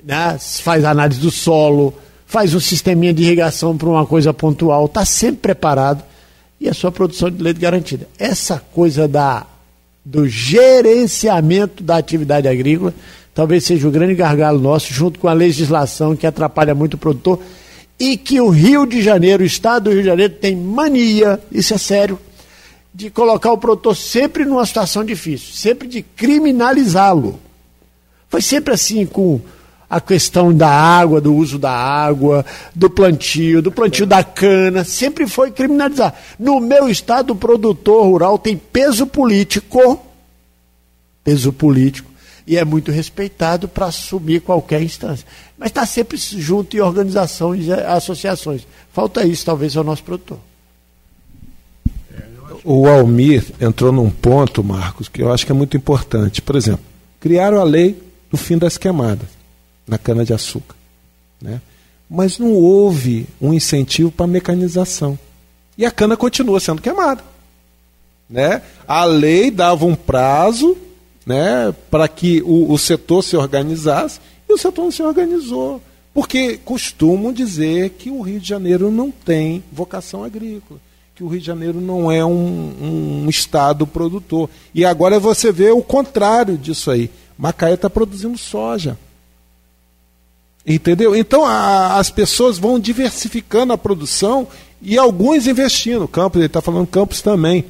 né? faz análise do solo, faz um sisteminha de irrigação para uma coisa pontual, está sempre preparado e a sua produção de leite garantida. Essa coisa da, do gerenciamento da atividade agrícola talvez seja o grande gargalo nosso, junto com a legislação que atrapalha muito o produtor e que o Rio de Janeiro, o estado do Rio de Janeiro, tem mania, isso é sério, de colocar o produtor sempre numa situação difícil, sempre de criminalizá-lo. Foi sempre assim com a questão da água, do uso da água, do plantio, do plantio da cana, sempre foi criminalizar. No meu estado, o produtor rural tem peso político, peso político, e é muito respeitado para assumir qualquer instância. Mas está sempre junto em organizações e associações. Falta isso, talvez, ao nosso produtor o Almir entrou num ponto, Marcos, que eu acho que é muito importante. Por exemplo, criaram a lei do fim das queimadas na cana-de-açúcar. Né? Mas não houve um incentivo para mecanização. E a cana continua sendo queimada. Né? A lei dava um prazo né, para que o, o setor se organizasse e o setor não se organizou. Porque costumam dizer que o Rio de Janeiro não tem vocação agrícola que o Rio de Janeiro não é um, um estado produtor. E agora você vê o contrário disso aí. Macaé está produzindo soja. Entendeu? Então a, as pessoas vão diversificando a produção e alguns investindo. Campos, ele está falando Campos também.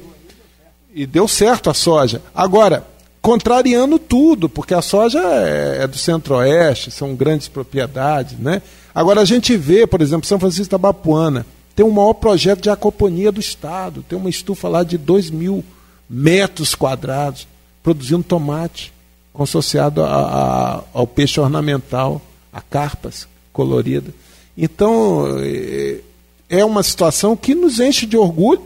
E deu certo a soja. Agora, contrariando tudo, porque a soja é, é do centro-oeste, são grandes propriedades. Né? Agora a gente vê, por exemplo, São Francisco da Bapuana tem o maior projeto de aquaponia do Estado. Tem uma estufa lá de 2 mil metros quadrados, produzindo tomate, associado a, a, ao peixe ornamental, a carpas colorida. Então, é, é uma situação que nos enche de orgulho,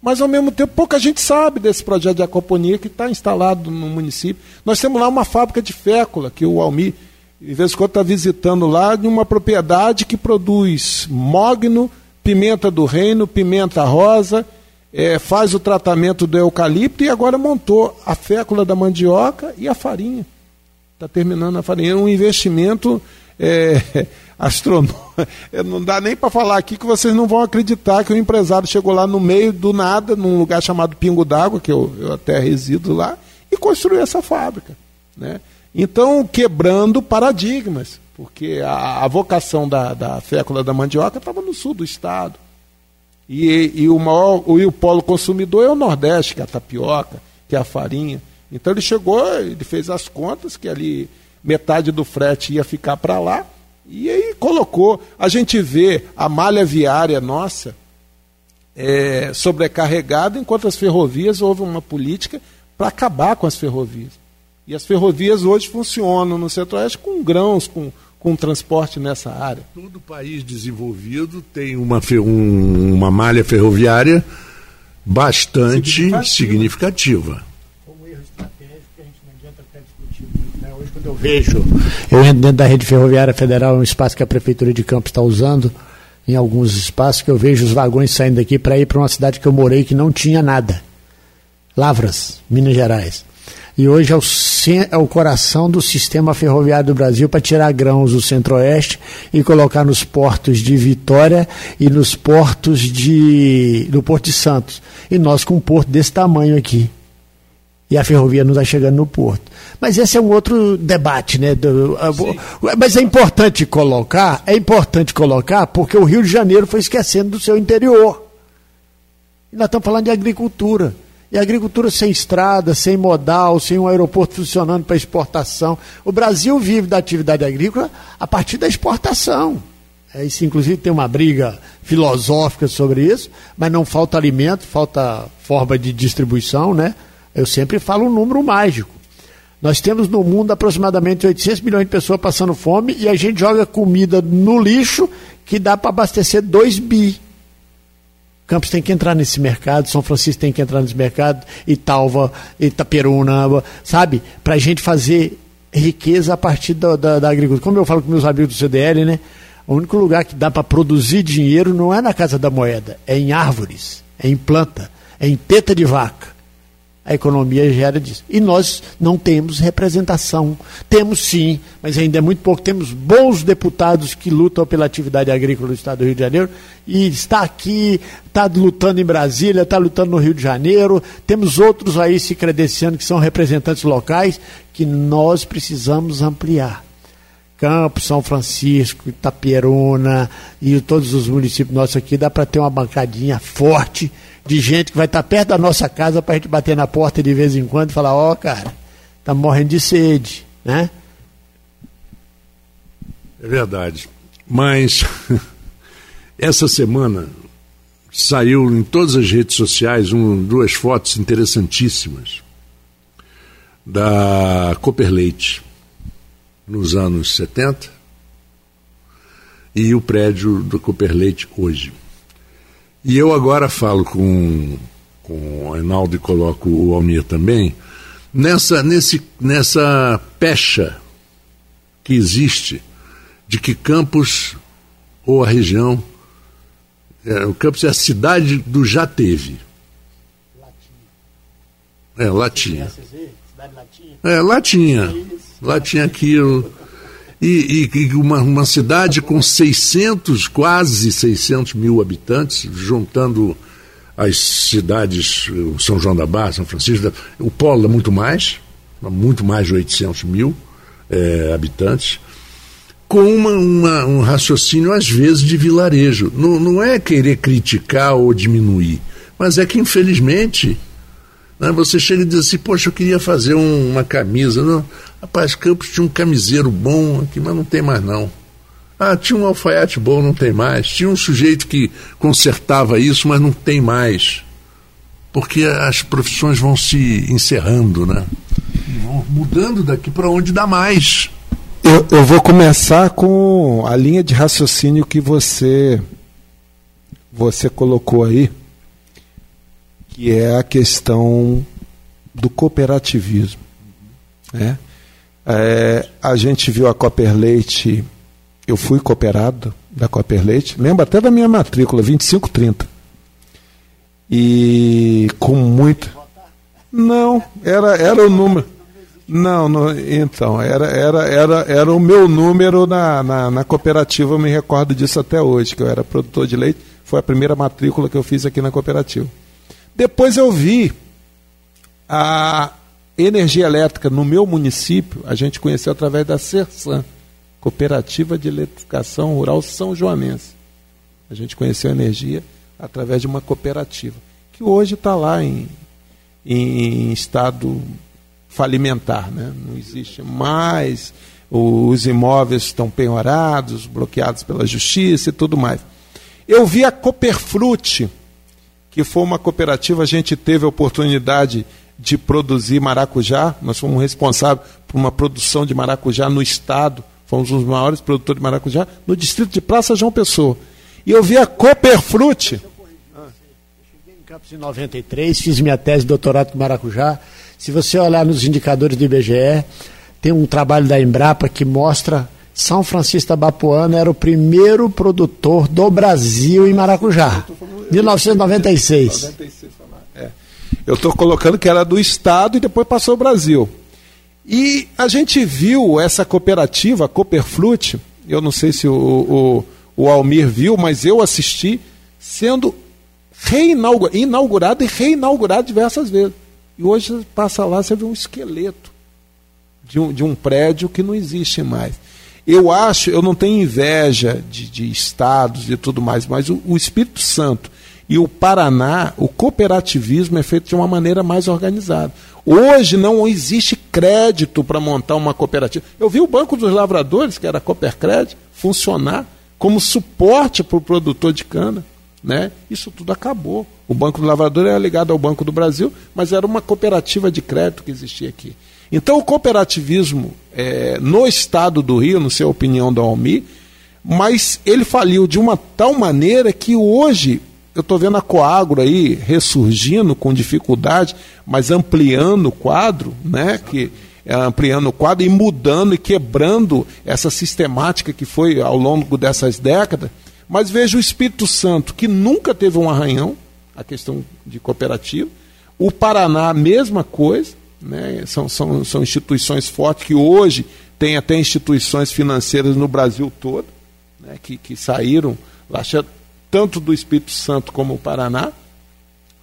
mas ao mesmo tempo pouca gente sabe desse projeto de aquaponia que está instalado no município. Nós temos lá uma fábrica de fécula, que o Almi, de vez em quando, está visitando lá, de uma propriedade que produz mogno, pimenta do reino, pimenta rosa, é, faz o tratamento do eucalipto e agora montou a fécula da mandioca e a farinha. Está terminando a farinha. É um investimento é. Não dá nem para falar aqui que vocês não vão acreditar que o empresário chegou lá no meio do nada, num lugar chamado Pingo d'Água, que eu, eu até resido lá, e construiu essa fábrica. Né? Então, quebrando paradigmas, porque a, a vocação da, da fécula da mandioca estava no sul do estado. E, e o maior e o polo consumidor é o Nordeste, que é a tapioca, que é a farinha. Então ele chegou, ele fez as contas que ali metade do frete ia ficar para lá, e aí colocou. A gente vê a malha viária nossa é, sobrecarregada, enquanto as ferrovias houve uma política para acabar com as ferrovias. E as ferrovias hoje funcionam no Centro-Oeste com grãos, com, com transporte nessa área. Todo país desenvolvido tem uma, um, uma malha ferroviária bastante significativa. significativa. Como erro estratégico que a gente não adianta ficar discutindo muito. Né? Hoje, quando eu vejo, eu entro dentro da rede ferroviária federal, um espaço que a Prefeitura de Campos está usando, em alguns espaços, que eu vejo os vagões saindo daqui para ir para uma cidade que eu morei que não tinha nada. Lavras, Minas Gerais e hoje é o, é o coração do sistema ferroviário do Brasil para tirar grãos do centro-oeste e colocar nos portos de Vitória e nos portos de do Porto de Santos. E nós com um porto desse tamanho aqui. E a ferrovia não está chegando no porto. Mas esse é um outro debate, né? Do, mas é importante colocar, é importante colocar, porque o Rio de Janeiro foi esquecendo do seu interior. E nós estamos falando de agricultura. E a agricultura sem estrada, sem modal, sem um aeroporto funcionando para exportação. O Brasil vive da atividade agrícola a partir da exportação. É, isso, inclusive, tem uma briga filosófica sobre isso, mas não falta alimento, falta forma de distribuição, né? Eu sempre falo um número mágico. Nós temos no mundo aproximadamente 800 milhões de pessoas passando fome e a gente joga comida no lixo que dá para abastecer 2 bi. Campos tem que entrar nesse mercado, São Francisco tem que entrar nesse mercado, Italva, Itaperuna, sabe? Para a gente fazer riqueza a partir da, da, da, agricultura. Como eu falo com meus amigos do CDL, né? O único lugar que dá para produzir dinheiro não é na casa da moeda, é em árvores, é em planta, é em teta de vaca a economia gera disso. E nós não temos representação. Temos sim, mas ainda é muito pouco. Temos bons deputados que lutam pela atividade agrícola do Estado do Rio de Janeiro e está aqui, está lutando em Brasília, está lutando no Rio de Janeiro. Temos outros aí se credenciando que são representantes locais que nós precisamos ampliar. Campos, São Francisco, Itaperuna e todos os municípios nossos aqui, dá para ter uma bancadinha forte de gente que vai estar perto da nossa casa para a gente bater na porta de vez em quando e falar, ó, oh, cara, tá morrendo de sede, né? É verdade. Mas essa semana saiu em todas as redes sociais um, duas fotos interessantíssimas da Cooper Leite nos anos 70 e o prédio do Cooper Leite hoje. E eu agora falo com, com o Reinaldo e coloco o Almir também, nessa, nesse, nessa pecha que existe de que Campos ou a região, é, o Campos é a cidade do já teve. É, Latinha. É, Latinha. Latinha aquilo e, e uma, uma, cidade com 600, quase 600 mil habitantes, juntando as cidades, São João da Barra, São Francisco, o Polo é muito mais, muito mais de 800 mil é, habitantes, com uma, uma, um raciocínio, às vezes, de vilarejo. Não, não é querer criticar ou diminuir, mas é que, infelizmente, né, você chega e diz assim: Poxa, eu queria fazer um, uma camisa. Não, Rapaz, Campos tinha um camiseiro bom aqui, mas não tem mais não. Ah, tinha um alfaiate bom, não tem mais. Tinha um sujeito que consertava isso, mas não tem mais. Porque as profissões vão se encerrando, né? E vão mudando daqui para onde dá mais. Eu, eu vou começar com a linha de raciocínio que você você colocou aí, que é a questão do cooperativismo. Né? É, a gente viu a Copper Leite, eu fui cooperado da Copper Leite, lembro até da minha matrícula, 2530. E com muito. Não, era, era o número. Não, não, então, era, era, era, era o meu número na, na, na, cooperativa, eu me recordo disso até hoje, que eu era produtor de leite, foi a primeira matrícula que eu fiz aqui na cooperativa. Depois eu vi a, energia elétrica no meu município, a gente conheceu através da CERSAM, Cooperativa de Eletrificação Rural São Joanense. A gente conheceu a energia através de uma cooperativa, que hoje está lá em, em estado falimentar. Né? Não existe mais, os imóveis estão penhorados, bloqueados pela justiça e tudo mais. Eu vi a Cooperfrute, que foi uma cooperativa, a gente teve a oportunidade de produzir maracujá, nós fomos responsáveis por uma produção de maracujá no estado, fomos os maiores produtores de maracujá, no distrito de Praça João Pessoa. E eu vi a Cooperfrute. Cheguei em Campos em 93, fiz minha tese de doutorado com maracujá. Se você olhar nos indicadores do IBGE, tem um trabalho da Embrapa que mostra São Francisco da Bapuana era o primeiro produtor do Brasil em maracujá. 1996. 96. Eu estou colocando que era do Estado e depois passou ao Brasil. E a gente viu essa cooperativa, a Cooperflute, eu não sei se o, o, o Almir viu, mas eu assisti, sendo inaugurado e reinaugurado diversas vezes. E hoje passa lá, você vê um esqueleto de um, de um prédio que não existe mais. Eu acho, eu não tenho inveja de, de estados e tudo mais, mas o, o Espírito Santo e o Paraná, o cooperativismo é feito de uma maneira mais organizada. Hoje não existe crédito para montar uma cooperativa. Eu vi o Banco dos Lavradores, que era Coopercred, funcionar como suporte para o produtor de cana. Né? Isso tudo acabou. O Banco do Lavrador era ligado ao Banco do Brasil, mas era uma cooperativa de crédito que existia aqui. Então, o cooperativismo é, no estado do Rio, não sei a opinião do Almi, mas ele faliu de uma tal maneira que hoje eu estou vendo a Coagro aí ressurgindo com dificuldade, mas ampliando o quadro, né? Que, é, ampliando o quadro e mudando e quebrando essa sistemática que foi ao longo dessas décadas. Mas veja o Espírito Santo, que nunca teve um arranhão, a questão de cooperativa. O Paraná, mesma coisa, né? são, são, são instituições fortes que hoje tem até instituições financeiras no Brasil todo, né? que, que saíram lá tanto do Espírito Santo como o Paraná,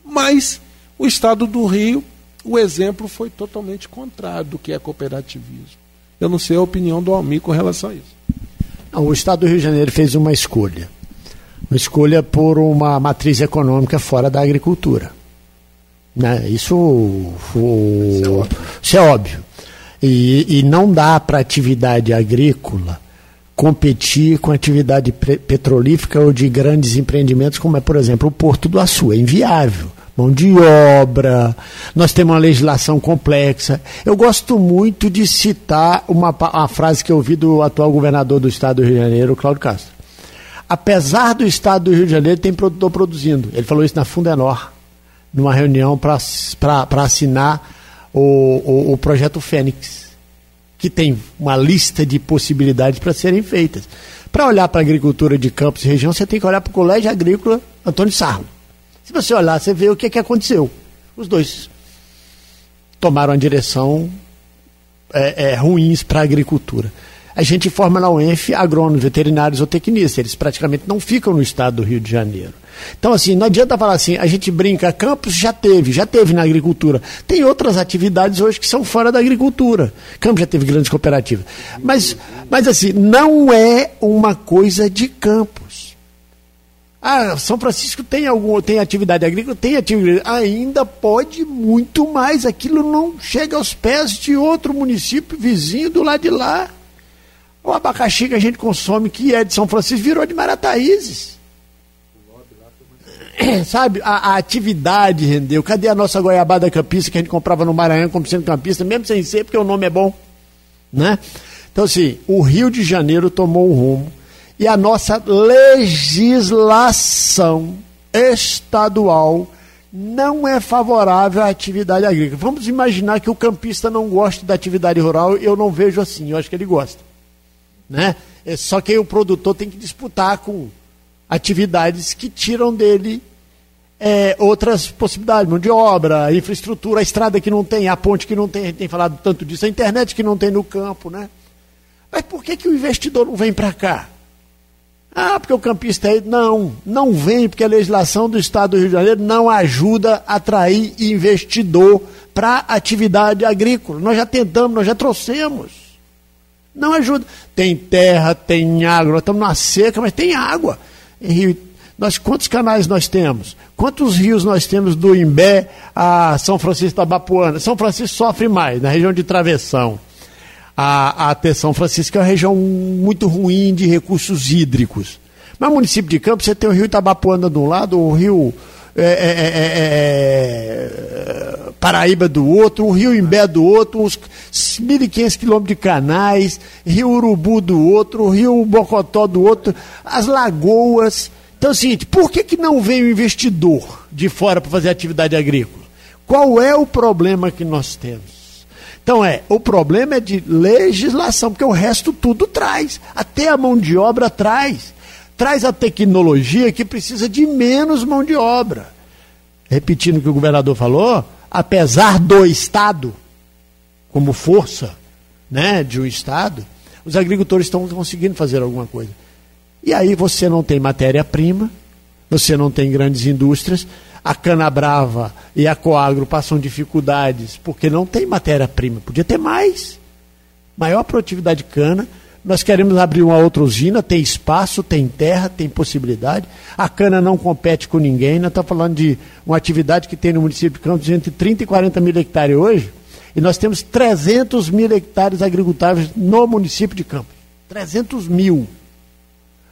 mas o estado do Rio, o exemplo foi totalmente contrário do que é cooperativismo. Eu não sei a opinião do Almi com relação a isso. Não, o estado do Rio de Janeiro fez uma escolha. Uma escolha por uma matriz econômica fora da agricultura. Né? Isso, o, isso, é óbvio. Isso é óbvio. E, e não dá para atividade agrícola competir com atividade petrolífera ou de grandes empreendimentos, como é, por exemplo, o Porto do Açu. É inviável. Mão de obra, nós temos uma legislação complexa. Eu gosto muito de citar uma, uma frase que eu ouvi do atual governador do estado do Rio de Janeiro, Cláudio Castro. Apesar do estado do Rio de Janeiro, tem produtor produzindo. Ele falou isso na Fundenor, numa reunião para assinar o, o, o projeto Fênix que tem uma lista de possibilidades para serem feitas. Para olhar para a agricultura de campos e região, você tem que olhar para o Colégio Agrícola Antônio Sarlo. Se você olhar, você vê o que, que aconteceu. Os dois tomaram a direção é, é, ruins para a agricultura. A gente forma na UENF agrônomos, veterinários ou tecnistas. Eles praticamente não ficam no estado do Rio de Janeiro. Então, assim, não adianta falar assim, a gente brinca, campos já teve, já teve na agricultura. Tem outras atividades hoje que são fora da agricultura. Campos já teve grandes cooperativas. Mas, mas assim, não é uma coisa de campos. Ah, São Francisco tem algum, tem atividade agrícola, tem atividade, ainda pode muito mais. Aquilo não chega aos pés de outro município vizinho do lado de lá. O abacaxi que a gente consome, que é de São Francisco, virou de Marataízes. Sabe, a, a, atividade rendeu. Cadê a nossa goiabada campista que a gente comprava no Maranhão como sendo campista, mesmo sem ser, porque o nome é bom? Né? Então, assim, o Rio de Janeiro tomou um rumo e a nossa legislação estadual não é favorável à atividade agrícola. Vamos imaginar que o campista não gosta da atividade rural, eu não vejo assim, eu acho que ele gosta. Né? É só que o produtor tem que disputar com atividades que tiram dele é, outras possibilidades, mão de obra, infraestrutura, a estrada que não tem, a ponte que não tem, a gente tem falado tanto disso, a internet que não tem no campo, né? Mas por que, que o investidor não vem para cá? Ah, porque o campista aí. Não, não vem, porque a legislação do Estado do Rio de Janeiro não ajuda a atrair investidor para atividade agrícola. Nós já tentamos, nós já trouxemos. Não ajuda. Tem terra, tem água, nós estamos na seca, mas tem água. Em Rio, nós, quantos canais nós temos? Quantos rios nós temos do Imbé a São Francisco da Bapuana? São Francisco sofre mais, na região de Travessão. A, a São Francisco é uma região muito ruim de recursos hídricos. Mas no município de Campos, você tem o rio Itabapuana de um lado, o rio é, é, é, Paraíba do outro, o Rio Imbé do outro, uns 1.500 quilômetros de canais, Rio Urubu do outro, Rio Bocotó do outro, as lagoas. Então é o seguinte, por que, que não vem o investidor de fora para fazer atividade agrícola? Qual é o problema que nós temos? Então é, o problema é de legislação, porque o resto tudo traz, até a mão de obra traz traz a tecnologia que precisa de menos mão de obra. Repetindo o que o governador falou, apesar do Estado, como força né, de um Estado, os agricultores estão conseguindo fazer alguma coisa. E aí você não tem matéria-prima, você não tem grandes indústrias, a cana brava e a coagro passam dificuldades porque não tem matéria-prima. Podia ter mais. Maior produtividade de cana, nós queremos abrir uma outra usina, tem espaço, tem terra, tem possibilidade. A cana não compete com ninguém. Nós estamos falando de uma atividade que tem no município de Campos entre 30 e 40 mil hectares hoje. E nós temos 300 mil hectares agricultáveis no município de Campos. 300 mil.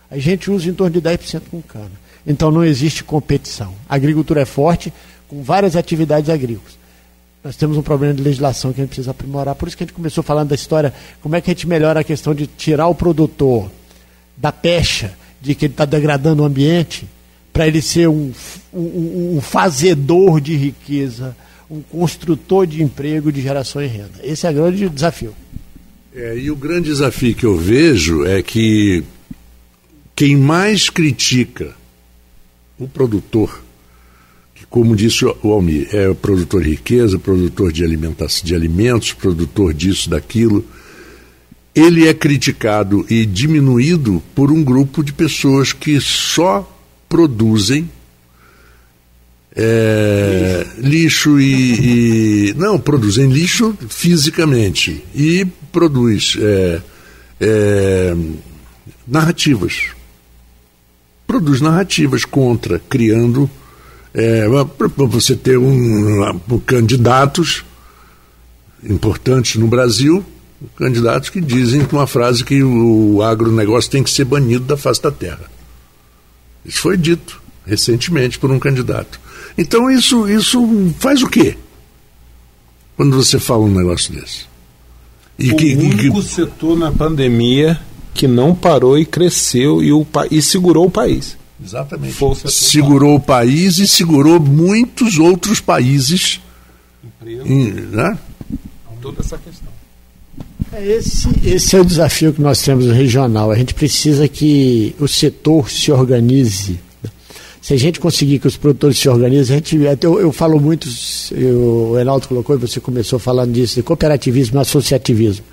A gente usa em torno de 10% com cana. Então não existe competição. A agricultura é forte, com várias atividades agrícolas. Nós temos um problema de legislação que a gente precisa aprimorar. Por isso que a gente começou falando da história, como é que a gente melhora a questão de tirar o produtor da pecha, de que ele está degradando o ambiente, para ele ser um, um, um, fazedor de riqueza, um construtor de emprego, de geração e renda. Esse é o grande desafio. É, e o grande desafio que eu vejo é que quem mais critica o produtor como disse o Almir, é produtor de riqueza, produtor de alimentação, de alimentos, produtor disso, daquilo. Ele é criticado e diminuído por um grupo de pessoas que só produzem é, lixo e, e, não produzem lixo fisicamente e produz é, é, narrativas produz narrativas contra criando é, para você ter um, um, candidatos importantes no Brasil, candidatos que dizem com uma frase que o agronegócio tem que ser banido da face da terra. Isso foi dito recentemente por um candidato. Então isso, isso faz o quê? Quando você fala um negócio desse? E o que, único que... setor na pandemia que não parou e cresceu e, o, e segurou o país. Exatamente. Força segurou o país e segurou muitos outros países. Em, né? Toda essa questão. É esse, esse é o desafio que nós temos no regional. A gente precisa que o setor se organize. Se a gente conseguir que os produtores se organizem, a gente, eu, eu falo muito, eu, o Enaldo colocou e você começou falando disso, de cooperativismo e associativismo.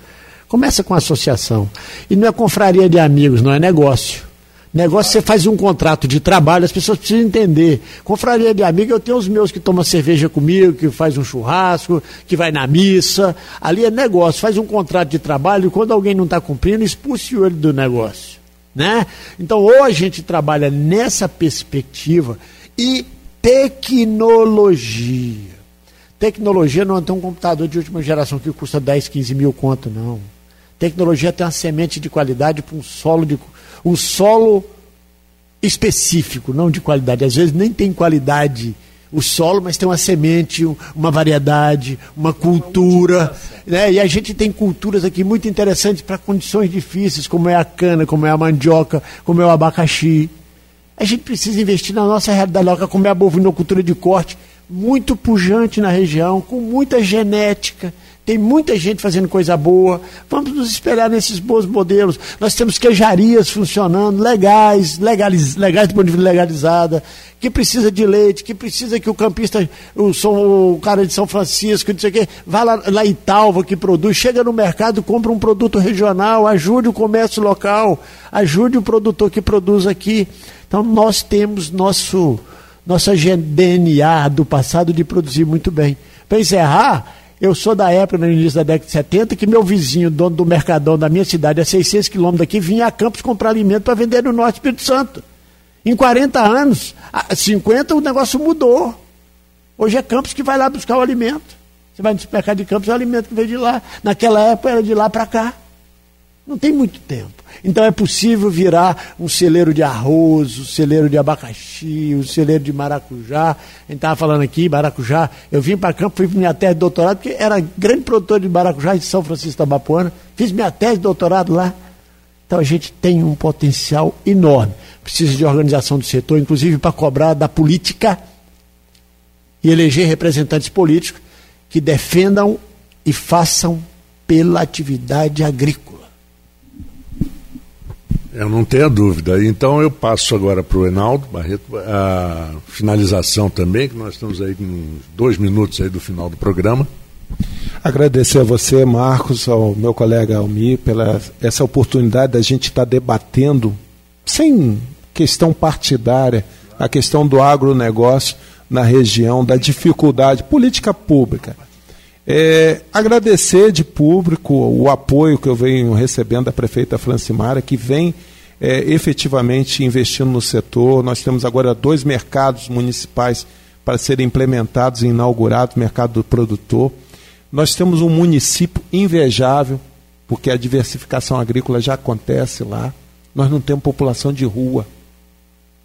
Começa com associação. E não é confraria de amigos, não é negócio. Negócio você faz um contrato de trabalho, as pessoas precisam entender. Confraria de amigo, eu tenho os meus que tomam cerveja comigo, que faz um churrasco, que vai na missa. Ali é negócio, faz um contrato de trabalho e quando alguém não está cumprindo, expulse ele do negócio. Né? Então, ou a gente trabalha nessa perspectiva e tecnologia. Tecnologia não é ter um computador de última geração que custa 10, 15 mil conto, não. Tecnologia tem uma semente de qualidade para um solo de um solo específico, não de qualidade. Às vezes nem tem qualidade o solo, mas tem uma semente, uma variedade, uma cultura. Né? E a gente tem culturas aqui muito interessantes para condições difíceis, como é a cana, como é a mandioca, como é o abacaxi. A gente precisa investir na nossa realidade local, como é a bovinocultura de corte, muito pujante na região, com muita genética Tem muita gente fazendo coisa boa. Vamos nos espelhar nesses bons modelos. Nós temos queijarias funcionando, legais, legaliz, legais do ponto de vista legalizada, que precisa de leite, que precisa que o campista, o, o cara de São Francisco, não sei o quê, vá lá, lá em Talva que produz, chega no mercado, compra um produto regional, ajude o comércio local, ajude o produtor que produz aqui. Então nós temos nosso nossa DNA do passado de produzir muito bem. Para encerrar, eu sou da época, no início da década de 70, que meu vizinho, dono do Mercadão da minha cidade, a 600 quilômetros daqui, vinha a Campos comprar alimento para vender no Norte Espírito Santo. Em 40 anos, 50, o negócio mudou. Hoje é Campos que vai lá buscar o alimento. Você vai no supermercado de Campos, é o alimento que veio de lá. Naquela época era de lá para cá. Não tem muito tempo. Então é possível virar um celeiro de arroz, um celeiro de abacaxi, um celeiro de maracujá. A gente estava falando aqui, maracujá. Eu vim para campo, fui para minha tese de doutorado, porque era grande produtor de maracujá em São Francisco da Bapuana. Fiz minha tese de doutorado lá. Então a gente tem um potencial enorme. Precisa de organização do setor, inclusive para cobrar da política e eleger representantes políticos que defendam e façam pela atividade agrícola. Eu não tenho dúvida. Então eu passo agora para o Enaldo Barreto a finalização também, que nós estamos aí com dois minutos aí do final do programa. Agradecer a você, Marcos, ao meu colega Almir, pela essa oportunidade da gente estar tá debatendo, sem questão partidária, a questão do agronegócio na região, da dificuldade, política pública. É, agradecer de público o apoio que eu venho recebendo da prefeita Francimara, que vem é, efetivamente investindo no setor. Nós temos agora dois mercados municipais para serem implementados e inaugurados mercado do produtor. Nós temos um município invejável, porque a diversificação agrícola já acontece lá. Nós não temos população de rua.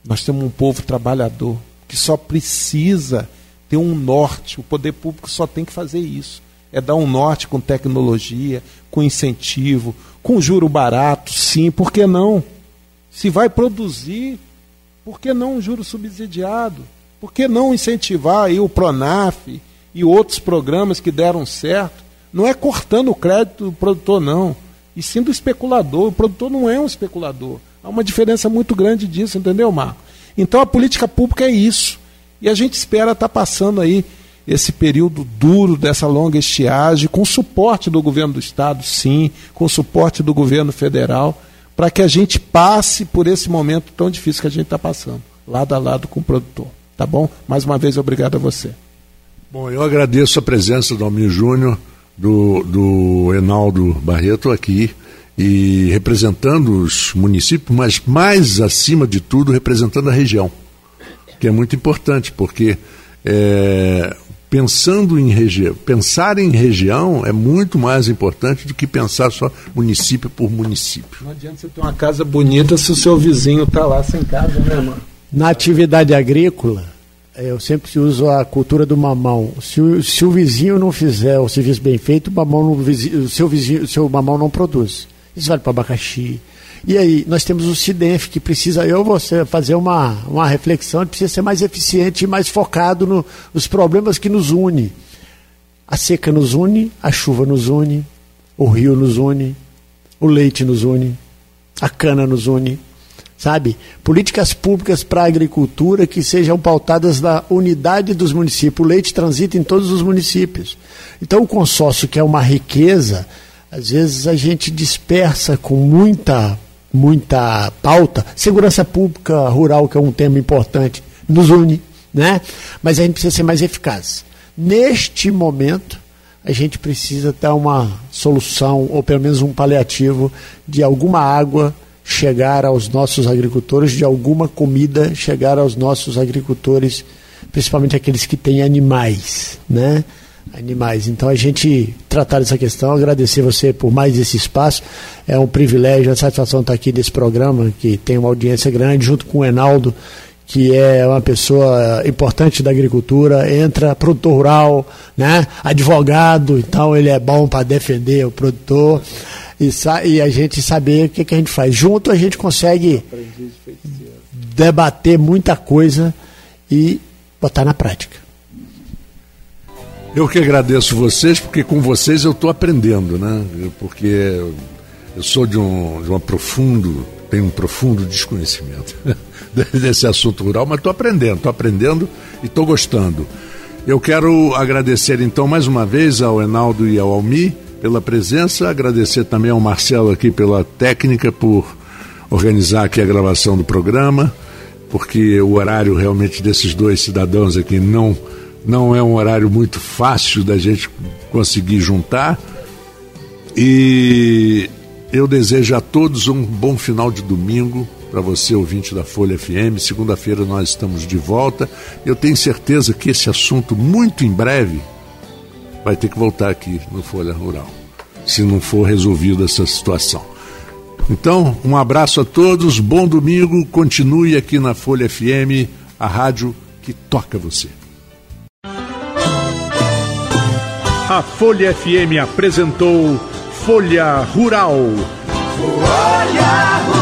Nós temos um povo trabalhador que só precisa ter um norte. O poder público só tem que fazer isso. É dar um norte com tecnologia, com incentivo, com juro barato, sim, por que não? Se vai produzir, por que não um juro subsidiado? Por que não incentivar aí o Pronaf e outros programas que deram certo? Não é cortando o crédito do produtor, não. E sim do especulador. O produtor não é um especulador. Há uma diferença muito grande disso, entendeu, Marco? Então a política pública é isso. E a gente espera estar tá passando aí esse período duro dessa longa estiagem, com suporte do governo do Estado, sim, com suporte do governo federal, para que a gente passe por esse momento tão difícil que a gente está passando, lado a lado com o produtor. Tá bom? Mais uma vez, obrigado a você. Bom, eu agradeço a presença do Almir Júnior, do, do Enaldo Barreto aqui, e representando os municípios, mas mais acima de tudo, representando a região que é muito importante, porque é, pensando em região, pensar em região é muito mais importante do que pensar só município por município. Não adianta você ter uma casa bonita se o seu vizinho está lá sem casa, né, mano? Na atividade agrícola, eu sempre uso a cultura do mamão. Se o, se o vizinho não fizer o serviço bem feito, o, mamão não, o seu vizinho, o seu mamão não produz. Isso vale para abacaxi, e aí, nós temos o CIDENF, que precisa, eu vou fazer uma, uma reflexão, precisa ser mais eficiente e mais focado no, nos problemas que nos unem. A seca nos une, a chuva nos une, o rio nos une, o leite nos une, a cana nos une, sabe? Políticas públicas para a agricultura que sejam pautadas na unidade dos municípios. O leite transita em todos os municípios. Então, o consórcio, que é uma riqueza, às vezes a gente dispersa com muita muita pauta. Segurança pública rural, que é um tema importante, nos une, né? Mas a gente precisa ser mais eficaz. Neste momento, a gente precisa ter uma solução, ou pelo menos um paliativo, de alguma água chegar aos nossos agricultores, de alguma comida chegar aos nossos agricultores, principalmente aqueles que têm animais, né? Animais. Então a gente tratar dessa questão, agradecer você por mais esse espaço. É um privilégio, a satisfação estar aqui nesse programa, que tem uma audiência grande, junto com o Enaldo, que é uma pessoa importante da agricultura, entra produtor rural, né? advogado, então ele é bom para defender o produtor. E, e, a gente saber o que, que a gente faz. Junto a gente consegue debater muita coisa e botar na prática. Eu que agradeço vocês, porque com vocês eu estou aprendendo, né? Porque eu sou de um, de um profundo, tenho um profundo desconhecimento desse assunto rural, mas estou aprendendo, estou aprendendo e estou gostando. Eu quero agradecer então mais uma vez ao Enaldo e ao Almi pela presença, agradecer também ao Marcelo aqui pela técnica, por organizar aqui a gravação do programa, porque o horário realmente desses dois cidadãos aqui não não é um horário muito fácil da gente conseguir juntar. E eu desejo a todos um bom final de domingo para você, ouvinte da Folha FM. Segunda-feira nós estamos de volta. Eu tenho certeza que esse assunto, muito em breve, vai ter que voltar aqui no Folha Rural, se não for resolvida essa situação. Então, um abraço a todos, bom domingo, continue aqui na Folha FM, a rádio que toca você. A Folha FM apresentou Folha Rural. Folha Rural.